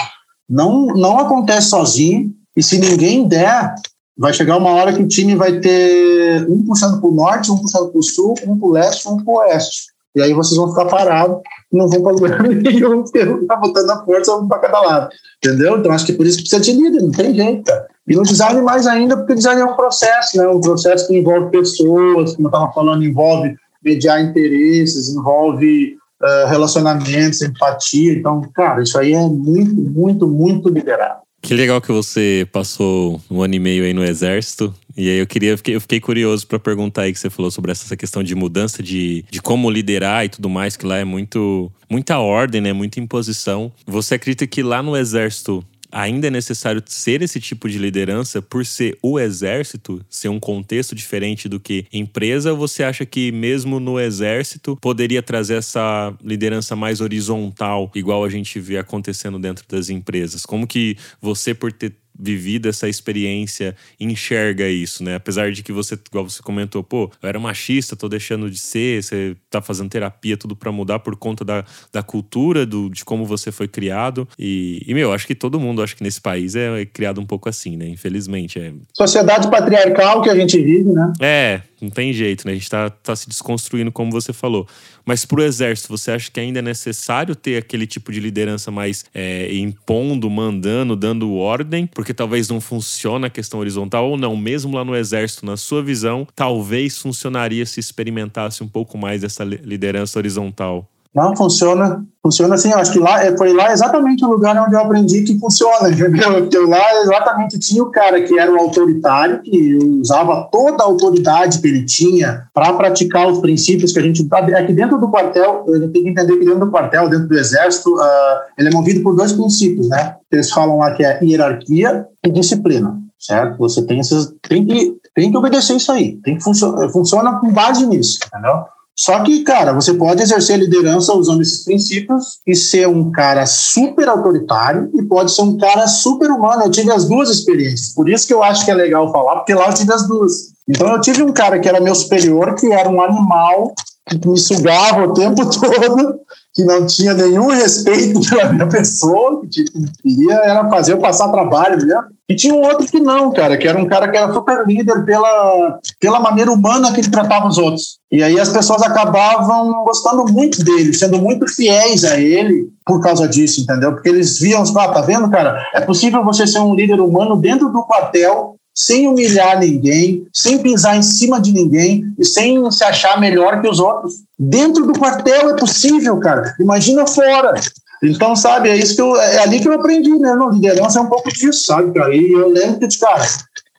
Não, não acontece sozinho, e se ninguém der, vai chegar uma hora que o time vai ter um puxando para o norte, um puxando para o sul, um para o leste, um para o oeste. E aí vocês vão ficar parados, não vão para lugar nenhum, porque um está botando a força um para cada lado. Entendeu? Então acho que por isso precisa de líder, não tem jeito. E no design mais ainda, porque o design é um processo, né? Um processo que envolve pessoas, como eu estava falando, envolve mediar interesses, envolve uh, relacionamentos, empatia. Então, cara, isso aí é muito, muito, muito liderado. Que legal que você passou um ano e meio aí no exército E aí eu queria, eu fiquei, eu fiquei curioso para perguntar aí que você falou sobre essa questão de mudança de, de como liderar e tudo mais, que lá é muito muita ordem, né? Muita imposição. Você acredita que lá no exército ainda é necessário ser esse tipo de liderança por ser o exército, ser um contexto diferente do que empresa, você acha que mesmo no exército poderia trazer essa liderança mais horizontal, igual a gente vê acontecendo dentro das empresas? Como que você, por ter vivido essa experiência enxerga isso, né? Apesar de que você, igual você comentou, pô, eu era machista, tô deixando de ser, você tá fazendo terapia, tudo para mudar por conta da, da cultura, do, de como você foi criado. E, e, meu, acho que todo mundo, acho que nesse país é, é criado um pouco assim, né? Infelizmente. É... Sociedade patriarcal que a gente vive, né? É, não tem jeito, né? A gente tá, tá se desconstruindo, como você falou. Mas para o exército, você acha que ainda é necessário ter aquele tipo de liderança mais é, impondo, mandando, dando ordem? Porque talvez não funcione a questão horizontal, ou não, mesmo lá no exército, na sua visão, talvez funcionaria se experimentasse um pouco mais essa liderança horizontal. Não, funciona. Funciona assim, eu acho que lá é, foi lá exatamente o lugar onde eu aprendi que funciona, entendeu? Porque lá exatamente tinha o cara que era o autoritário, que usava toda a autoridade que ele tinha para praticar os princípios que a gente. Aqui dentro do quartel, a gente tem que entender que dentro do quartel, dentro do exército, uh, ele é movido por dois princípios, né? Eles falam lá que é hierarquia e disciplina, certo? Você tem esses. Tem que, tem que obedecer isso aí. Tem que funcionar, funciona com base nisso, entendeu? Só que, cara, você pode exercer liderança usando esses princípios e ser um cara super autoritário e pode ser um cara super humano. Eu tive as duas experiências, por isso que eu acho que é legal falar, porque lá eu tive as duas. Então eu tive um cara que era meu superior, que era um animal que me sugava o tempo todo, que não tinha nenhum respeito pela minha pessoa, que queria era fazer eu passar trabalho mesmo. E tinha um outro que não, cara, que era um cara que era super líder pela, pela maneira humana que ele tratava os outros. E aí as pessoas acabavam gostando muito dele, sendo muito fiéis a ele por causa disso, entendeu? Porque eles viam, ah, tá vendo, cara? É possível você ser um líder humano dentro do quartel, sem humilhar ninguém, sem pisar em cima de ninguém e sem se achar melhor que os outros. Dentro do quartel é possível, cara. Imagina fora. Então, sabe, é isso que eu, é ali que eu aprendi, né? Não, liderança é um pouco disso, sabe, cara? E eu lembro que, cara,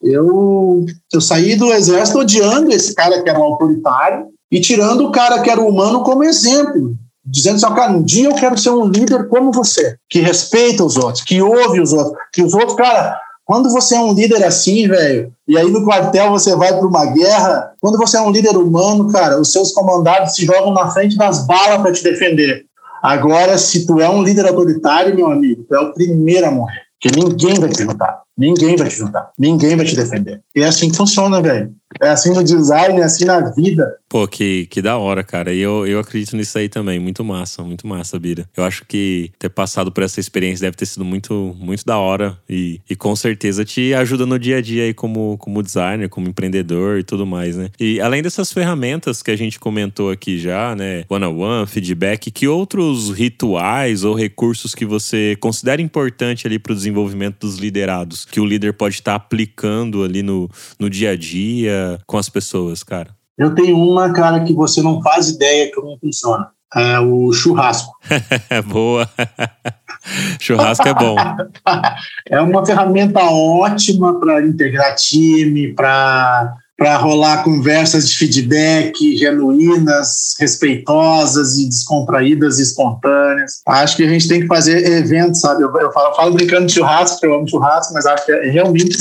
eu, eu saí do exército odiando esse cara que era um autoritário e tirando o cara que era humano como exemplo. Dizendo assim, cara, um dia eu quero ser um líder como você, que respeita os outros, que ouve os outros, que os outros, cara, quando você é um líder assim, velho, e aí no quartel você vai para uma guerra, quando você é um líder humano, cara, os seus comandados se jogam na frente das balas para te defender. Agora, se tu é um líder autoritário, meu amigo, tu é o primeiro a morrer. Porque ninguém vai te ajudar. Ninguém vai te ajudar. Ninguém vai te defender. E é assim que funciona, velho. É assim no design, é assim na vida. Pô, que, que da hora, cara. E eu, eu acredito nisso aí também. Muito massa, muito massa, Bira. Eu acho que ter passado por essa experiência deve ter sido muito, muito da hora. E, e com certeza te ajuda no dia a dia aí como, como designer, como empreendedor e tudo mais, né? E além dessas ferramentas que a gente comentou aqui já, né? One-on-one, feedback, que outros rituais ou recursos que você considera importante ali para o desenvolvimento dos liderados? Que o líder pode estar aplicando ali no, no dia a dia com as pessoas, cara? Eu tenho uma, cara, que você não faz ideia como funciona. É o churrasco. Boa. churrasco é bom. é uma ferramenta ótima para integrar time, para para rolar conversas de feedback genuínas, respeitosas e descontraídas e espontâneas. Acho que a gente tem que fazer eventos, sabe? Eu, eu, falo, eu falo, brincando de churrasco, eu amo churrasco, mas acho que é realmente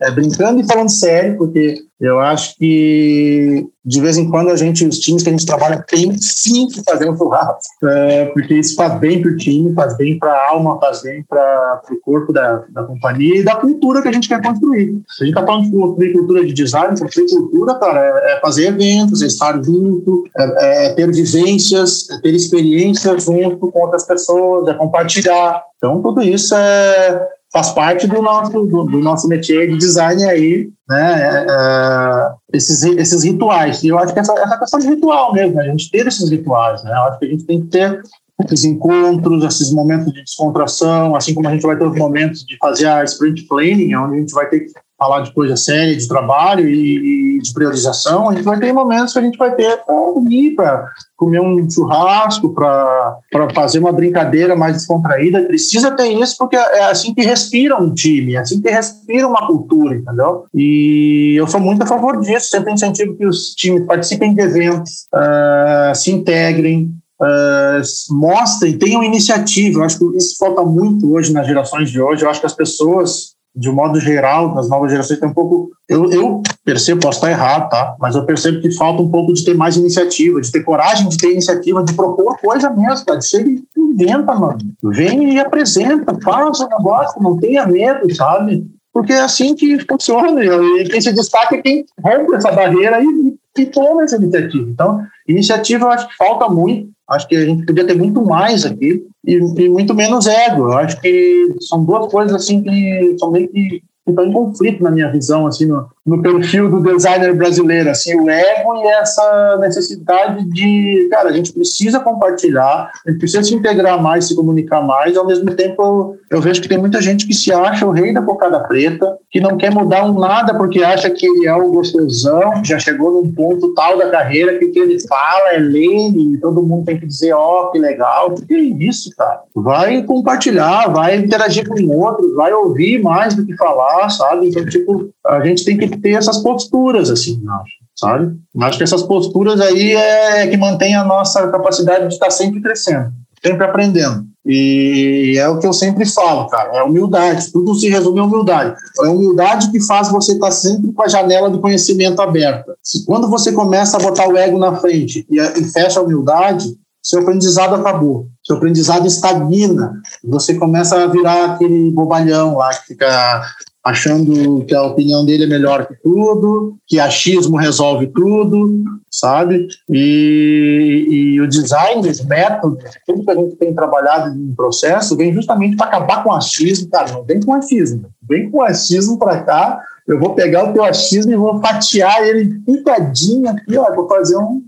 é, brincando e falando sério, porque eu acho que de vez em quando a gente, os times que a gente trabalha, tem sim que fazer um churrasco, é, porque isso faz bem para o time, faz bem para a alma, faz bem para o corpo da, da companhia e da cultura que a gente quer construir. Se a gente está falando de construir cultura de design, construir cultura, cara, é, é fazer eventos, é estar junto, é, é ter vivências, é ter experiências junto com outras pessoas, é compartilhar. Então, tudo isso é, faz parte do nosso, do, do nosso métier de design aí, né? É, é, esses, esses rituais. E eu acho que essa, essa questão de ritual mesmo, né? a gente ter esses rituais, né? Eu acho que a gente tem que ter esses encontros, esses momentos de descontração, assim como a gente vai ter os momentos de fazer a sprint planning, onde a gente vai ter que falar de coisa séria, de trabalho e, e de priorização, a gente vai ter momentos que a gente vai ter para unir, para comer um churrasco, para fazer uma brincadeira mais descontraída. Precisa ter isso porque é assim que respira um time, é assim que respira uma cultura, entendeu? E eu sou muito a favor disso, sempre incentivo que os times participem de eventos, uh, se integrem, Uh, mostrem, tenham iniciativa. Eu acho que isso falta muito hoje nas gerações de hoje. Eu acho que as pessoas de um modo geral, nas novas gerações, tem um pouco. Eu, eu percebo, posso estar errado, tá? Mas eu percebo que falta um pouco de ter mais iniciativa, de ter coragem de ter iniciativa, de propor coisa mesmo, cara. Chega e inventa, mano. Vem e apresenta, faz o negócio, não tenha medo, sabe? Porque é assim que funciona. E quem se destaca é quem rompe essa barreira e, e toma essa iniciativa. Então, iniciativa eu acho que falta muito. Acho que a gente podia ter muito mais aqui e, e muito menos ego. Eu acho que são duas coisas assim que são meio que estão em conflito na minha visão, assim, no, no perfil do designer brasileiro, assim, o ego e essa necessidade de, cara, a gente precisa compartilhar, a gente precisa se integrar mais, se comunicar mais, ao mesmo tempo eu vejo que tem muita gente que se acha o rei da cocada preta, que não quer mudar um nada porque acha que ele é o gostosão, que já chegou num ponto tal da carreira que o que ele fala é lei e todo mundo tem que dizer, ó, oh, que legal, que é isso, cara? Vai compartilhar, vai interagir com outros, vai ouvir mais do que falar, sabe? Então, tipo, a gente tem que ter essas posturas, assim, acho, sabe? Acho que essas posturas aí é que mantém a nossa capacidade de estar sempre crescendo, sempre aprendendo. E é o que eu sempre falo, cara, é humildade, tudo se resume em humildade. É a humildade que faz você estar sempre com a janela do conhecimento aberta. Quando você começa a botar o ego na frente e fecha a humildade, seu aprendizado acabou, seu aprendizado estagna, você começa a virar aquele bobalhão lá que fica achando que a opinião dele é melhor que tudo, que achismo resolve tudo, sabe? E, e o design, os métodos, tudo que a gente tem trabalhado no processo, vem justamente para acabar com achismo, cara, não vem com achismo, vem com achismo para cá eu vou pegar o teu achismo e vou fatiar ele picadinho aqui, ó, vou fazer um,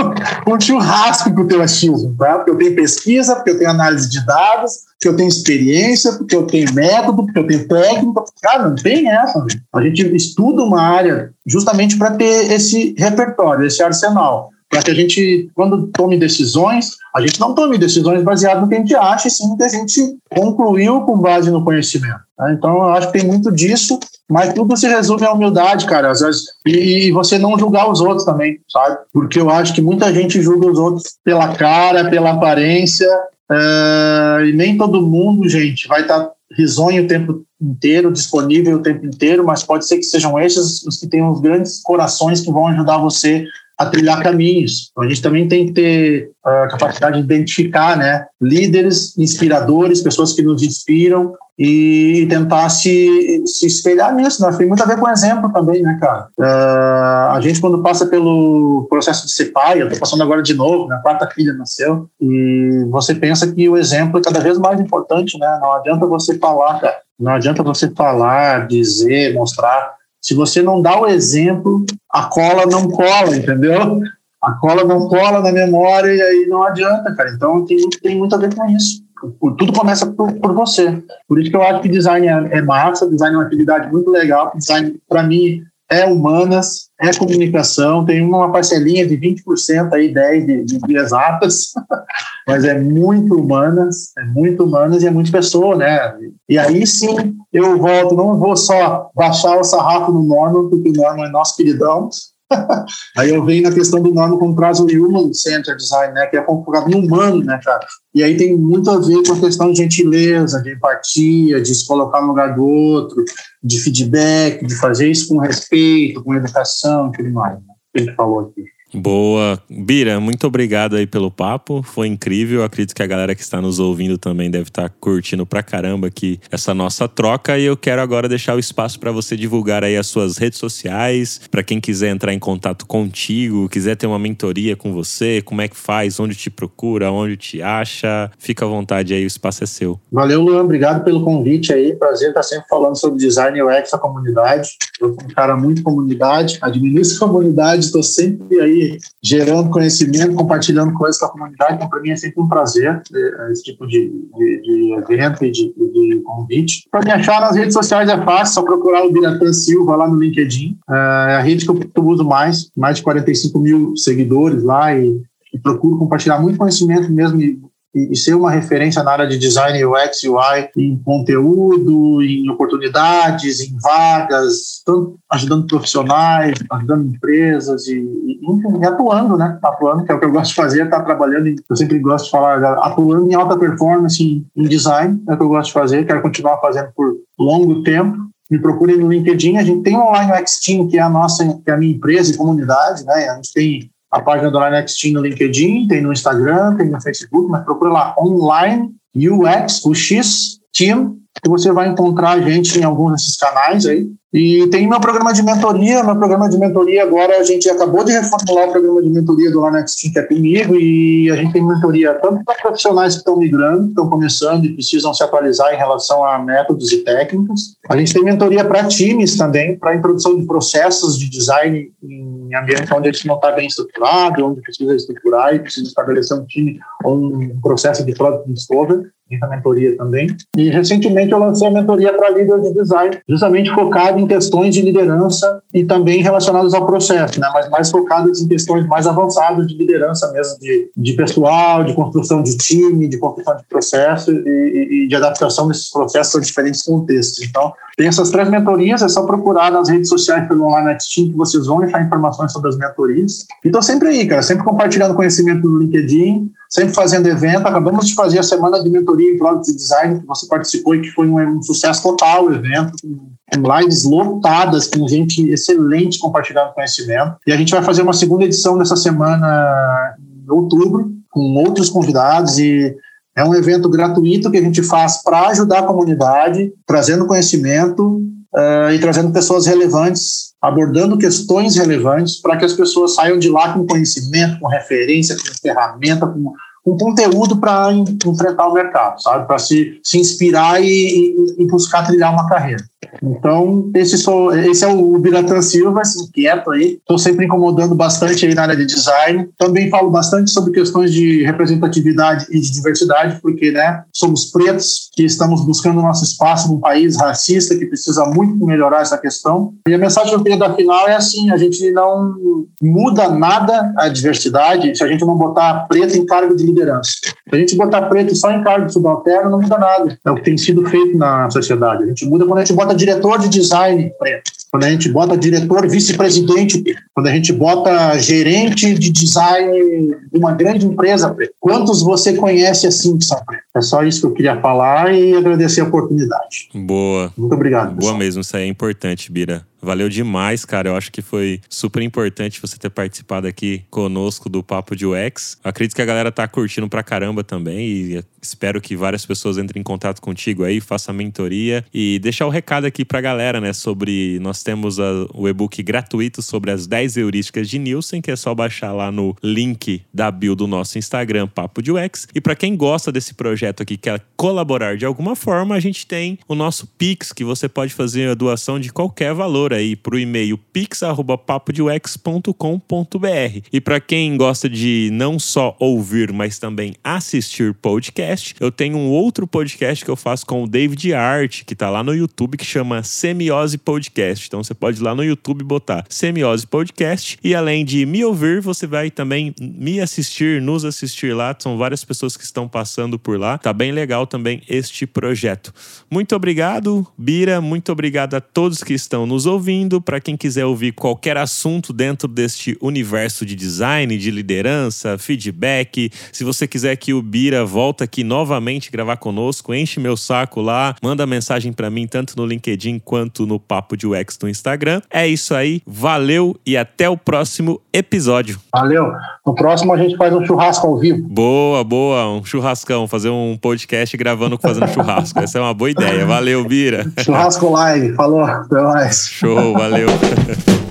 um churrasco com o teu achismo, tá? Porque eu tenho pesquisa, porque eu tenho análise de dados, porque eu tenho experiência, porque eu tenho método, porque eu tenho técnica. Cara, não tem essa. A gente estuda uma área justamente para ter esse repertório, esse arsenal para que a gente, quando tome decisões, a gente não tome decisões baseadas no que a gente acha, e sim que a gente concluiu com base no conhecimento. Né? Então, eu acho que tem muito disso, mas tudo se resume à humildade, cara, vezes, e, você não julgar os outros também, sabe? Porque eu acho que muita gente julga os outros pela cara, pela aparência, é, e nem todo mundo, gente, vai estar tá risonho o tempo inteiro, disponível o tempo inteiro, mas pode ser que sejam esses os que têm os grandes corações que vão ajudar você a trilhar caminhos. Então, a gente também tem que ter a capacidade de identificar né, líderes, inspiradores, pessoas que nos inspiram e tentar se, se espelhar nisso. Né? Tem muito a ver com exemplo também, né, cara? Uh, a gente, quando passa pelo processo de ser pai, eu estou passando agora de novo, minha quarta filha nasceu, e você pensa que o exemplo é cada vez mais importante, né? Não adianta você falar, cara. Não adianta você falar, dizer, mostrar se você não dá o exemplo, a cola não cola, entendeu? A cola não cola na memória e aí não adianta, cara. Então tem, tem muito a ver com isso. Tudo começa por, por você. Por isso que eu acho que design é, é massa, design é uma atividade muito legal. Design, para mim, é humanas, é comunicação, tem uma parcelinha de 20% aí, 10% de, de, de, exatas, mas é muito humanas, é muito humanas e é muito pessoa, né? E aí sim eu volto, não vou só baixar o sarrafo no Norman, porque o Norman é nosso queridão, Aí eu venho na questão do nome como traz o Human Center Design, né, que é focado no humano, né, cara? E aí tem muito a ver com a questão de gentileza, de empatia, de se colocar no lugar do outro, de feedback, de fazer isso com respeito, com educação tudo mais, né? Que gente falou aqui. Boa. Bira, muito obrigado aí pelo papo. Foi incrível. Acredito que a galera que está nos ouvindo também deve estar curtindo pra caramba aqui essa nossa troca. E eu quero agora deixar o espaço para você divulgar aí as suas redes sociais, para quem quiser entrar em contato contigo, quiser ter uma mentoria com você, como é que faz, onde te procura, onde te acha. Fica à vontade aí, o espaço é seu. Valeu, Luan. Obrigado pelo convite aí. Prazer estar sempre falando sobre design UX a comunidade. Eu sou um cara muito comunidade, administro comunidade, estou sempre aí gerando conhecimento, compartilhando coisas com a comunidade. Então, para mim é sempre um prazer é, esse tipo de, de, de evento e de, de convite. Para me achar nas redes sociais é fácil, só procurar o Biratan Silva lá no LinkedIn. É, é a rede que eu uso mais, mais de 45 mil seguidores lá e, e procuro compartilhar muito conhecimento mesmo e e, ser uma referência na área de design UX UI em conteúdo, em oportunidades, em vagas, tanto ajudando profissionais, ajudando empresas e, e enfim, atuando, né? Atuando, que é o que eu gosto de fazer, tá trabalhando, eu sempre gosto de falar, atuando em alta performance em, em design, é o que eu gosto de fazer, quero continuar fazendo por longo tempo me procurem no LinkedIn. A gente tem um Online UX Team, que é a nossa, que é a minha empresa e comunidade, né? A gente tem a página do Online Team no LinkedIn, tem no Instagram, tem no Facebook, mas procura lá Online UX, o X Team, que você vai encontrar a gente em alguns desses canais aí. E tem meu programa de mentoria. Meu programa de mentoria agora a gente acabou de reformular o programa de mentoria do Lanex Team que é comigo e a gente tem mentoria tanto para profissionais que estão migrando, estão começando e precisam se atualizar em relação a métodos e técnicas. A gente tem mentoria para times também, para introdução de processos de design em ambiente onde gente não está bem estruturado, onde precisa estruturar e precisa estabelecer um time ou um processo de product discovery a mentoria também. E recentemente eu lancei a mentoria para líder de design, justamente focado em questões de liderança e também relacionadas ao processo, né? mas mais focadas em questões mais avançadas de liderança mesmo, de, de pessoal, de construção de time, de construção de processo e, e de adaptação desses processos a diferentes contextos. Então, tem essas três mentorias, é só procurar nas redes sociais pelo Online Team que vocês vão achar informações sobre as mentorias. E tô sempre aí, cara, sempre compartilhando conhecimento no LinkedIn, sempre fazendo evento. Acabamos de fazer a semana de mentoria em Product Design, que você participou e que foi um, um sucesso total o evento, com lives lotadas, com gente excelente compartilhando conhecimento. E a gente vai fazer uma segunda edição nessa semana em outubro, com outros convidados e é um evento gratuito que a gente faz para ajudar a comunidade, trazendo conhecimento uh, e trazendo pessoas relevantes, abordando questões relevantes para que as pessoas saiam de lá com conhecimento, com referência, com ferramenta, com um conteúdo para enfrentar o mercado, sabe? Para se, se inspirar e, e, e, buscar trilhar uma carreira. Então, esse, sou, esse é o Biratan Silva, assim, inquieto aí. Estou sempre incomodando bastante aí na área de design. Também falo bastante sobre questões de representatividade e de diversidade, porque, né, somos pretos que estamos buscando nosso espaço num país racista que precisa muito melhorar essa questão. E a mensagem que eu queria dar final é assim, a gente não muda nada a diversidade se a gente não botar preto em cargo de liderança. Se a gente botar preto só em cargo de subalterno, não muda nada. É o que tem sido feito na sociedade. A gente muda quando a gente bota diretor de design preto, quando a gente bota diretor vice-presidente preto, quando a gente bota gerente de design de uma grande empresa preto. Quantos você conhece assim que são pretos? É só isso que eu queria falar e agradecer a oportunidade. Boa. Muito obrigado. Boa pessoal. mesmo, isso aí é importante, Bira. Valeu demais, cara. Eu acho que foi super importante você ter participado aqui conosco do Papo de UX. Acredito que a galera tá curtindo pra caramba também e espero que várias pessoas entrem em contato contigo aí, façam a mentoria e deixar o recado aqui pra galera, né, sobre nós temos a, o e-book gratuito sobre as 10 heurísticas de Nielsen, que é só baixar lá no link da bio do nosso Instagram, Papo de UX. E para quem gosta desse projeto aqui, quer colaborar de alguma forma, a gente tem o nosso Pix, que você pode fazer a doação de qualquer valor aí para o e-mail pix@papodeux.com.br. E para quem gosta de não só ouvir, mas também assistir podcast, eu tenho um outro podcast que eu faço com o David Art, que está lá no YouTube, que chama Semiose Podcast. Então você pode ir lá no YouTube botar Semiose Podcast e além de me ouvir, você vai também me assistir, nos assistir lá. São várias pessoas que estão passando por lá. Tá bem legal também este projeto. Muito obrigado, Bira. Muito obrigado a todos que estão nos ouvindo. Para quem quiser ouvir qualquer assunto dentro deste universo de design, de liderança, feedback, se você quiser que o Bira volta aqui novamente gravar conosco, enche meu saco lá, manda mensagem para mim tanto no LinkedIn quanto no Papo de UX no Instagram. É isso aí, valeu e até o próximo episódio. Valeu. No próximo a gente faz um churrasco ao vivo. Boa, boa, um churrascão, fazer um podcast gravando fazendo churrasco. Essa é uma boa ideia. Valeu, Bira. Churrasco live. Falou. Até mais. Show. Valeu.